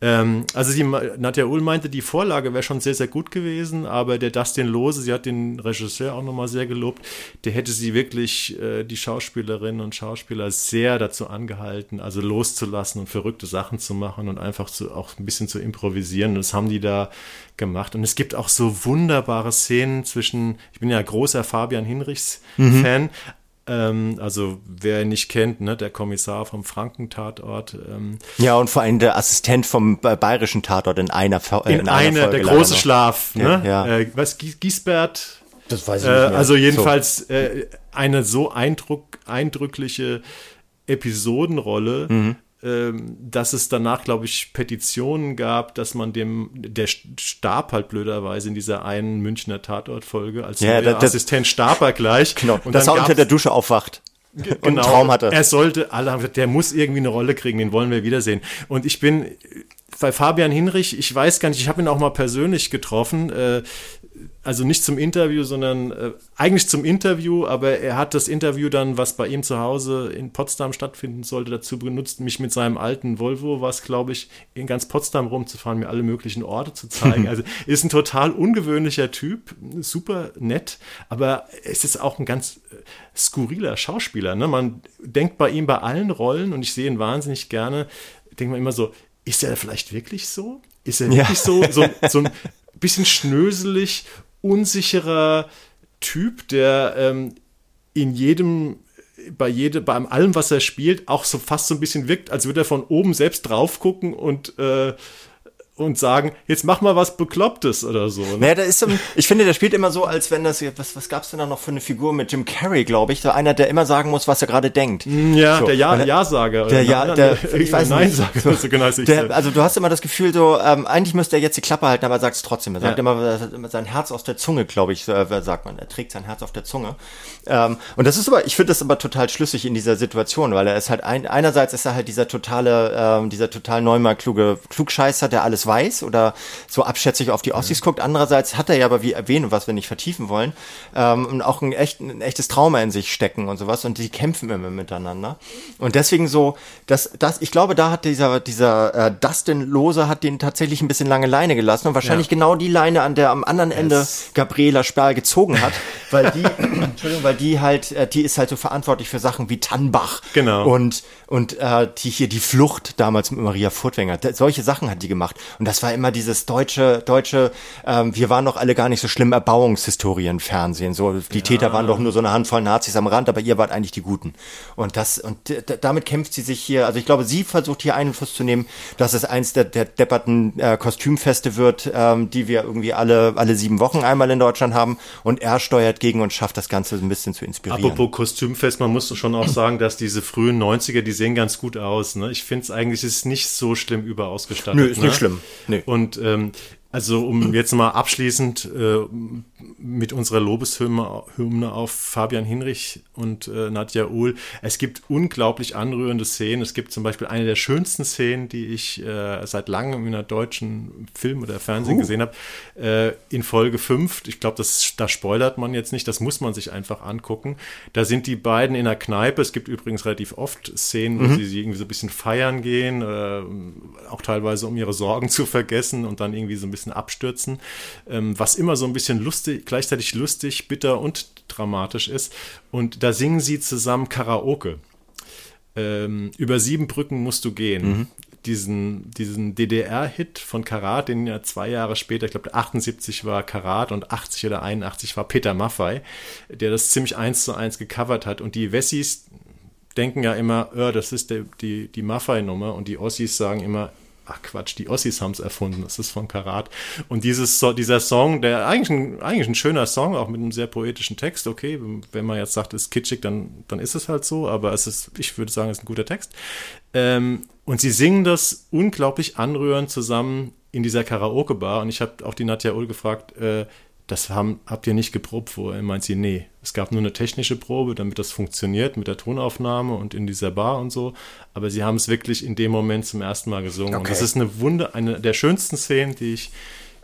Ähm, also sie, Nadja Uhl meinte, die Vorlage wäre schon sehr, sehr gut gewesen, aber der Dustin Lose, sie hat den Regisseur auch nochmal sehr gelobt, der hätte sie wirklich, äh, die Schauspielerinnen und Schauspieler sehr dazu angehalten, also loszulassen und verrückte Sachen zu machen und einfach zu, auch ein bisschen zu improvisieren. Und das haben die da gemacht. Und es gibt auch so wunderbare Szenen zwischen, ich bin ja großer Fabian Hinrichs-Fan, mhm. Ähm, also wer ihn nicht kennt, ne, der Kommissar vom Frankentatort. Ähm, ja, und vor allem der Assistent vom bayerischen Tatort in einer äh, in, in einer, einer der große Schlaf, ne? Ja, ja. Äh, was Giesbert? Das weiß ich nicht mehr. Also jedenfalls so. äh, eine so eindruck, eindrückliche Episodenrolle, mhm. Ähm, dass es danach, glaube ich, Petitionen gab, dass man dem, der starb halt blöderweise in dieser einen Münchner Tatortfolge als ja, der Assistent starb er gleich. Genau, und dass er unter der Dusche aufwacht. Genau, und einen Traum hatte. Er sollte, alle haben gesagt, der muss irgendwie eine Rolle kriegen, den wollen wir wiedersehen. Und ich bin bei Fabian Hinrich, ich weiß gar nicht, ich habe ihn auch mal persönlich getroffen. Äh, also nicht zum Interview, sondern äh, eigentlich zum Interview, aber er hat das Interview dann, was bei ihm zu Hause in Potsdam stattfinden sollte, dazu benutzt, mich mit seinem alten Volvo, was glaube ich, in ganz Potsdam rumzufahren, mir alle möglichen Orte zu zeigen. also ist ein total ungewöhnlicher Typ, super nett, aber es ist auch ein ganz äh, skurriler Schauspieler. Ne? Man denkt bei ihm bei allen Rollen, und ich sehe ihn wahnsinnig gerne, denkt man immer so, ist er vielleicht wirklich so? Ist er wirklich ja. so, so, so ein bisschen schnöselig unsicherer Typ, der ähm, in jedem bei jedem, bei allem, was er spielt, auch so fast so ein bisschen wirkt, als würde er von oben selbst drauf gucken und äh, und sagen, jetzt mach mal was Beklopptes oder so. Ne? Naja, da ist, ich finde, der spielt immer so, als wenn das, was, was gab's denn da noch für eine Figur mit Jim Carrey, glaube ich, so einer, der immer sagen muss, was er gerade denkt. Hm, ja, so. der ja, Ja-Sager. Der Ja, der, ich weiß Nein nicht. So, so genau der, also du hast immer das Gefühl so, ähm, eigentlich müsste er jetzt die Klappe halten, aber er sagt es trotzdem. Er sagt ja. immer, sein Herz aus der Zunge, glaube ich, äh, sagt man. Er trägt sein Herz auf der Zunge. Ähm, und das ist aber, ich finde das aber total schlüssig in dieser Situation, weil er ist halt ein, einerseits ist er halt dieser totale, ähm, dieser total neunmal kluge Klugscheißer, der alles weiß oder so abschätzig auf die Ossis ja. guckt. Andererseits hat er ja aber, wie erwähnt, was wir nicht vertiefen wollen, ähm, auch ein, echt, ein echtes Trauma in sich stecken und sowas und die kämpfen immer miteinander. Und deswegen so, dass das, ich glaube, da hat dieser, dieser äh, Dustin Lose hat den tatsächlich ein bisschen lange Leine gelassen und wahrscheinlich ja. genau die Leine, an der am anderen Ende yes. Gabriela Sperl gezogen hat, weil die, Entschuldigung, weil die halt, äh, die ist halt so verantwortlich für Sachen wie Tannbach. Genau. Und, und äh, die hier die Flucht damals mit Maria Furtwänger. Solche Sachen hat die gemacht. Und das war immer dieses deutsche, deutsche, ähm, wir waren doch alle gar nicht so schlimm Erbauungshistorien Fernsehen. So, die ja. Täter waren doch nur so eine Handvoll Nazis am Rand, aber ihr wart eigentlich die Guten. Und das, und damit kämpft sie sich hier, also ich glaube, sie versucht hier Einfluss zu nehmen, dass es eins der, der depperten äh, Kostümfeste wird, ähm, die wir irgendwie alle, alle sieben Wochen einmal in Deutschland haben. Und er steuert gegen und schafft das Ganze ein bisschen zu inspirieren. Apropos Kostümfest, man muss schon auch sagen, dass diese frühen 90er, die sehen ganz gut aus. Ne? Ich finde es eigentlich ist nicht so schlimm überausgestattet. Nö, ist ne? nicht schlimm. Nee. Und ähm, Also um jetzt mal abschließend äh, mit unserer Lobeshymne Hymne auf Fabian Hinrich und äh, Nadja Uhl. Es gibt unglaublich anrührende Szenen. Es gibt zum Beispiel eine der schönsten Szenen, die ich äh, seit langem in einer deutschen Film oder Fernsehen uh. gesehen habe. Äh, in Folge 5, ich glaube, da spoilert man jetzt nicht, das muss man sich einfach angucken. Da sind die beiden in der Kneipe. Es gibt übrigens relativ oft Szenen, wo mhm. sie irgendwie so ein bisschen feiern gehen, äh, auch teilweise um ihre Sorgen zu vergessen und dann irgendwie so ein bisschen abstürzen, ähm, was immer so ein bisschen lustig, gleichzeitig lustig, bitter und dramatisch ist. Und da singen sie zusammen Karaoke. Ähm, über sieben Brücken musst du gehen. Mhm. Diesen, diesen DDR-Hit von Karat, den ja zwei Jahre später, ich glaube 78 war Karat und 80 oder 81 war Peter Maffei, der das ziemlich eins zu eins gecovert hat. Und die Wessis denken ja immer, oh, das ist der, die, die Maffei-Nummer und die Ossis sagen immer, ach Quatsch, die Ossis haben es erfunden, das ist von Karat. Und dieses, dieser Song, der eigentlich ein, eigentlich ein schöner Song, auch mit einem sehr poetischen Text, okay, wenn man jetzt sagt, es ist kitschig, dann, dann ist es halt so, aber es ist, ich würde sagen, es ist ein guter Text. Ähm, und sie singen das unglaublich anrührend zusammen in dieser Karaoke-Bar und ich habe auch die Nadja Ull gefragt, äh, das haben, habt ihr nicht geprobt vorher? Meint sie, nee. Es gab nur eine technische Probe, damit das funktioniert mit der Tonaufnahme und in dieser Bar und so. Aber sie haben es wirklich in dem Moment zum ersten Mal gesungen. Okay. Und das ist eine Wunder, eine der schönsten Szenen, die ich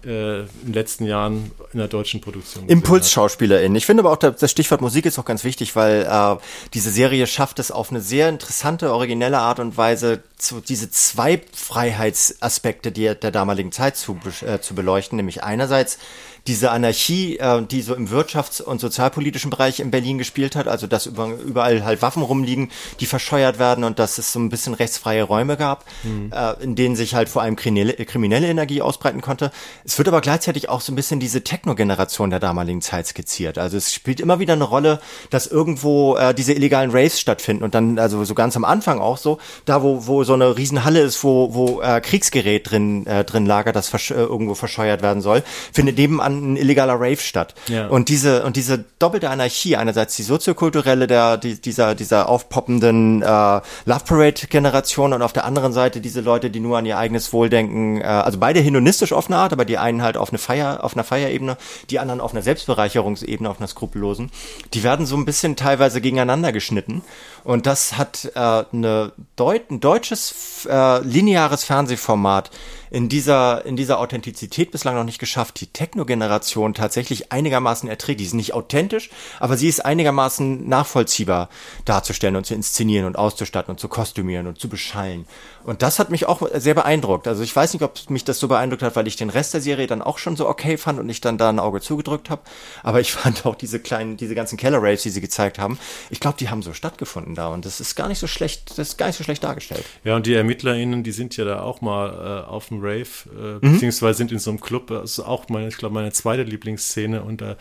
äh, in den letzten Jahren in der deutschen Produktion. Impulsschauspielerin. Ich finde aber auch, das Stichwort Musik ist auch ganz wichtig, weil äh, diese Serie schafft es auf eine sehr interessante, originelle Art und Weise, diese zwei Freiheitsaspekte der, der damaligen Zeit zu, äh, zu beleuchten. Nämlich einerseits diese Anarchie, äh, die so im wirtschafts- und sozialpolitischen Bereich in Berlin gespielt hat, also dass über, überall halt Waffen rumliegen, die verscheuert werden und dass es so ein bisschen rechtsfreie Räume gab, mhm. äh, in denen sich halt vor allem kriminelle, kriminelle Energie ausbreiten konnte. Es wird aber gleichzeitig auch so ein bisschen diese Techno-Generation der damaligen Zeit skizziert. Also es spielt immer wieder eine Rolle, dass irgendwo äh, diese illegalen Raves stattfinden und dann, also so ganz am Anfang auch so, da wo, wo so eine Riesenhalle ist, wo, wo äh, Kriegsgerät drin, äh, drin lagert, das versch äh, irgendwo verscheuert werden soll, findet nebenan ein illegaler Rave statt. Ja. Und diese und diese doppelte Anarchie, einerseits die soziokulturelle der die, dieser dieser aufpoppenden äh, Love Parade Generation und auf der anderen Seite diese Leute, die nur an ihr eigenes Wohl denken, äh, also beide hedonistisch auf eine Art, aber die einen halt auf eine Feier auf einer Feierebene, die anderen auf einer Selbstbereicherungsebene, auf einer skrupellosen. Die werden so ein bisschen teilweise gegeneinander geschnitten und das hat äh, eine Deut ein deutsches äh, lineares Fernsehformat in dieser, in dieser Authentizität bislang noch nicht geschafft, die Techno-Generation tatsächlich einigermaßen erträgt. Die ist nicht authentisch, aber sie ist einigermaßen nachvollziehbar darzustellen und zu inszenieren und auszustatten und zu kostümieren und zu beschallen. Und das hat mich auch sehr beeindruckt. Also ich weiß nicht, ob mich das so beeindruckt hat, weil ich den Rest der Serie dann auch schon so okay fand und ich dann da ein Auge zugedrückt habe. Aber ich fand auch diese kleinen, diese ganzen Keller Raves, die sie gezeigt haben, ich glaube, die haben so stattgefunden da und das ist gar nicht so schlecht, das ist gar nicht so schlecht dargestellt. Ja, und die ErmittlerInnen, die sind ja da auch mal äh, auf dem Rave, äh, mhm. beziehungsweise sind in so einem Club. Das ist auch meine, ich glaube, meine zweite Lieblingsszene und da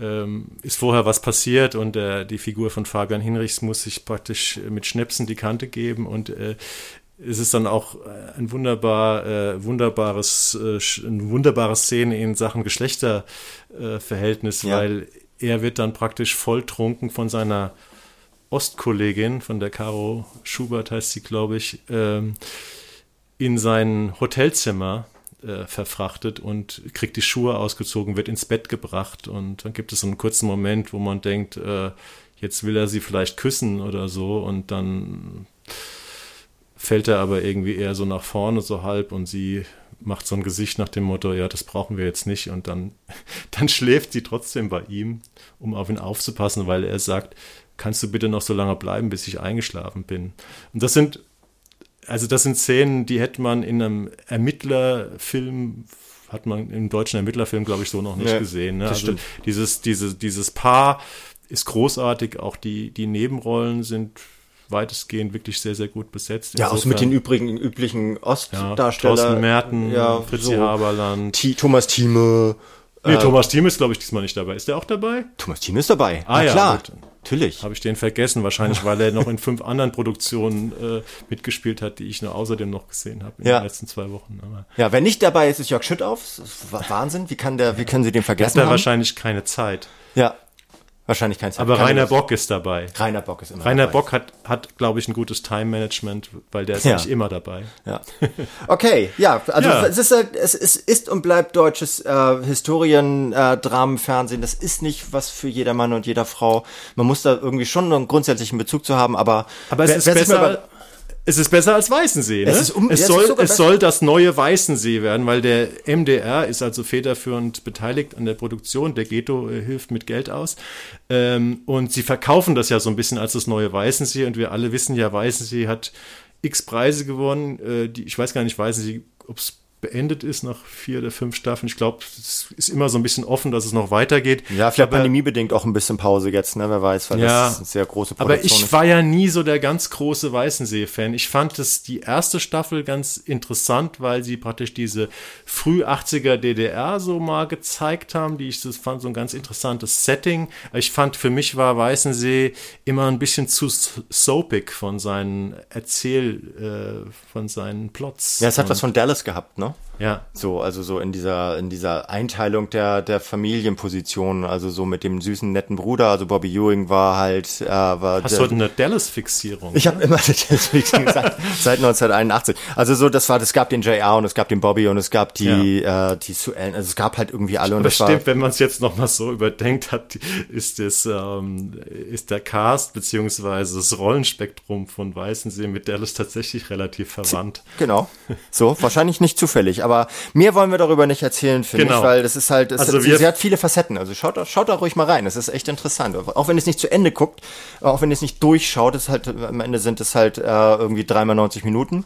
ähm, ist vorher was passiert und äh, die Figur von Fabian Hinrichs muss sich praktisch mit Schnäpsen die Kante geben und äh, es ist dann auch äh, ein wunderbar, äh, wunderbares, äh, eine wunderbare Szene in Sachen Geschlechterverhältnis, äh, ja. weil er wird dann praktisch volltrunken von seiner Ostkollegin, von der Caro Schubert heißt sie, glaube ich, ähm, in sein Hotelzimmer äh, verfrachtet und kriegt die Schuhe ausgezogen, wird ins Bett gebracht und dann gibt es so einen kurzen Moment, wo man denkt, äh, jetzt will er sie vielleicht küssen oder so und dann fällt er aber irgendwie eher so nach vorne so halb und sie macht so ein Gesicht nach dem Motto, ja, das brauchen wir jetzt nicht und dann, dann schläft sie trotzdem bei ihm, um auf ihn aufzupassen, weil er sagt, kannst du bitte noch so lange bleiben, bis ich eingeschlafen bin. Und das sind, also das sind Szenen, die hätte man in einem Ermittlerfilm hat man im deutschen Ermittlerfilm, glaube ich, so noch nicht ja, gesehen. Ne? Also dieses, dieses, dieses Paar ist großartig, auch die, die Nebenrollen sind weitestgehend wirklich sehr, sehr gut besetzt. Ja, auch mit den übrigen, üblichen Ostdarstellern. Ja, Thorsten Merten, ja, Fritzi so Haberland. T Thomas Thieme. Nee, äh, Thomas Thieme ist, glaube ich, diesmal nicht dabei. Ist der auch dabei? Thomas Thieme ist dabei. Ah, Na, ja, klar. Gut. Natürlich. Habe ich den vergessen, wahrscheinlich, weil er noch in fünf anderen Produktionen äh, mitgespielt hat, die ich nur außerdem noch gesehen habe in ja. den letzten zwei Wochen. Aber ja, wenn nicht dabei ist, ist Jörg Schüttauf. Wahnsinn. Wie kann der, wie können Sie den vergessen? Hat er wahrscheinlich keine Zeit. Ja. Wahrscheinlich kein Aber Rainer Bock ist dabei. Rainer Bock ist immer Rainer dabei. Bock hat, hat glaube ich, ein gutes Time-Management, weil der ist Ja. nicht immer dabei. Ja. Okay, ja, also Ja. es ist halt, es ist, ist und bleibt deutsches äh, Historien, äh, Dramenfernsehen. Das ist nicht was für jeder Mann und jeder Frau. Man muss da irgendwie schon einen grundsätzlichen Bezug zu haben, aber Aber es wer- ist besser. Es ist besser als Weißensee. Ne? Es um- es es soll, es besser. soll das neue Weißensee werden, weil der MDR ist also federführend beteiligt an der Produktion. Der Ghetto äh, hilft mit Geld aus. Ähm, und sie verkaufen das ja so ein bisschen als das neue Weißensee. Und wir alle wissen ja, Weißensee hat x Preise gewonnen. Äh, die, ich weiß gar nicht, Weißensee, ob es beendet ist nach vier oder fünf Staffeln. Ich glaube, es ist immer so ein bisschen offen, dass es noch weitergeht. ja, vielleicht Aber- pandemiebedingt auch ein bisschen Pause jetzt, ne, wer weiß, weil Ja. das ist eine sehr große Aber Produktion. ich ist. war ja nie so der ganz große Weißensee-Fan. Ich fand es die erste Staffel ganz interessant, weil sie praktisch diese früh 80er DDR so mal gezeigt haben, die ich das fand so ein ganz interessantes Setting. Ich fand, für mich war Weißensee immer ein bisschen zu soapig von seinen Erzähl, äh, von seinen Plots. ja, es hat was von Dallas gehabt, ne? now. Ja, So, also so in dieser, in dieser Einteilung der, der Familienpositionen, also so mit dem süßen, netten Bruder, also Bobby Ewing war halt, äh, war hast du heute eine Dallas-Fixierung? Ich habe immer deswegen gesagt, seit 1981. Also so, das war, es gab den JR und es gab den Bobby und es gab die, äh, die Sue Ellen. Also es gab halt irgendwie alle und Aber das war. stimmt, wenn man es jetzt noch mal so überdenkt hat, ist das ähm, ist der Cast beziehungsweise das Rollenspektrum von Weißensee mit Dallas tatsächlich relativ verwandt. Genau. So, wahrscheinlich nicht zufällig, aber mehr wollen wir darüber nicht erzählen, finde Genau. ich, weil das ist halt, es Also hat, sie hat viele Facetten. Also schaut, schaut da ruhig mal rein. Das ist echt interessant. Auch wenn es nicht zu Ende guckt, auch wenn es nicht durchschaut, ist halt, am Ende sind es halt äh, irgendwie dreimal 90 Minuten.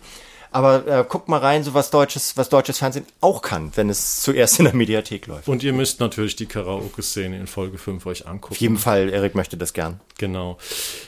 Aber äh, guckt mal rein, so was deutsches, was deutsches Fernsehen auch kann, wenn es zuerst in der Mediathek läuft. Und ihr müsst natürlich die Karaoke-Szene in Folge 5 euch angucken. Auf jeden Fall, Erik möchte das gern. Genau.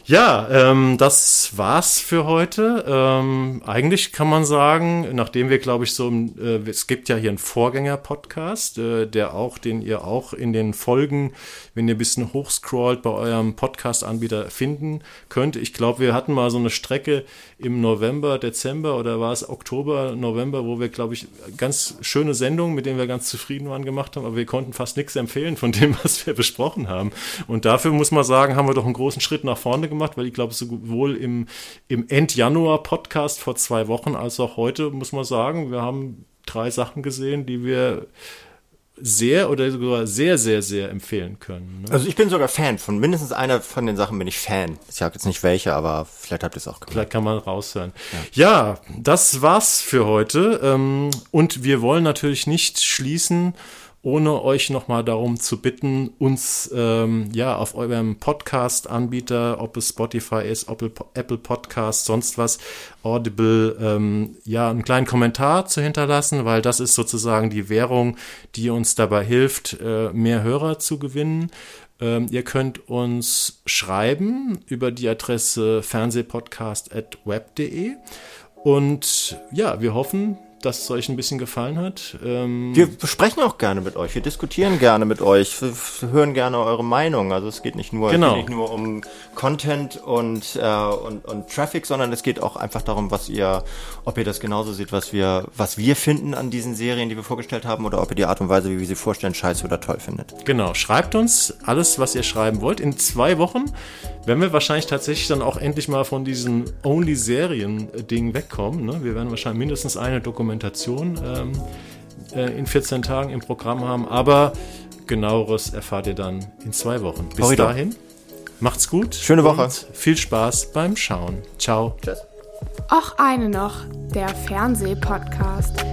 Ja, ähm, das war's für heute. Ähm, eigentlich kann man sagen, nachdem wir, glaube ich, so, äh, es gibt ja hier einen Vorgänger-Podcast, äh, der auch, den ihr auch in den Folgen, wenn ihr ein bisschen hochscrollt, bei eurem Podcast-Anbieter finden könnt. Ich glaube, wir hatten mal so eine Strecke im November, Dezember oder war es Oktober, November, wo wir, glaube ich, ganz schöne Sendungen, mit denen wir ganz zufrieden waren, gemacht haben, aber wir konnten fast nichts empfehlen von dem, was wir besprochen haben. Und dafür muss man sagen, haben wir doch einen großen Schritt nach vorne gemacht, weil ich glaube, sowohl im, im End-Januar-Podcast vor zwei Wochen als auch heute, muss man sagen, wir haben drei Sachen gesehen, die wir sehr oder sogar sehr, sehr, sehr empfehlen können. Ne? Also ich bin sogar Fan von mindestens einer von den Sachen bin ich Fan. Ich sage jetzt nicht welche, aber vielleicht habt ihr es auch gehört. Vielleicht kann man raushören. Ja. das war's für heute. Ähm, Und wir wollen natürlich nicht schließen, ohne euch nochmal darum zu bitten, uns ähm, ja auf eurem Podcast-Anbieter, ob es Spotify ist, Apple, Podcast, sonst was, Audible, ähm, ja, einen kleinen Kommentar zu hinterlassen, weil das ist sozusagen die Währung, die uns dabei hilft, äh, mehr Hörer zu gewinnen. Ähm, ihr könnt uns schreiben über die Adresse fernsehpodcast.web.de und ja, wir hoffen, dass es euch ein bisschen gefallen hat. Ähm, Wir sprechen auch gerne mit euch, wir diskutieren gerne mit euch, wir hören gerne eure Meinung. Also es geht nicht nur, Genau. nicht nur um Content und, äh, und, und Traffic, sondern es geht auch einfach darum, was ihr, ob ihr das genauso seht, was wir, was wir finden an diesen Serien, die wir vorgestellt haben, oder ob ihr die Art und Weise, wie wir sie vorstellen, scheiße oder toll findet. Genau, schreibt uns alles, was ihr schreiben wollt. In zwei Wochen werden wir wahrscheinlich tatsächlich dann auch endlich mal von diesem Only-Serien-Ding wegkommen. Ne? Wir werden wahrscheinlich mindestens eine Dokumentation ähm, äh, in 14 Tagen im Programm haben, aber genaueres erfahrt ihr dann in zwei Wochen. Bis Horrido. dahin, macht's gut. Schöne Woche. Und viel Spaß beim Schauen. Ciao. Tschüss. Och eine noch, der Fernsehpodcast.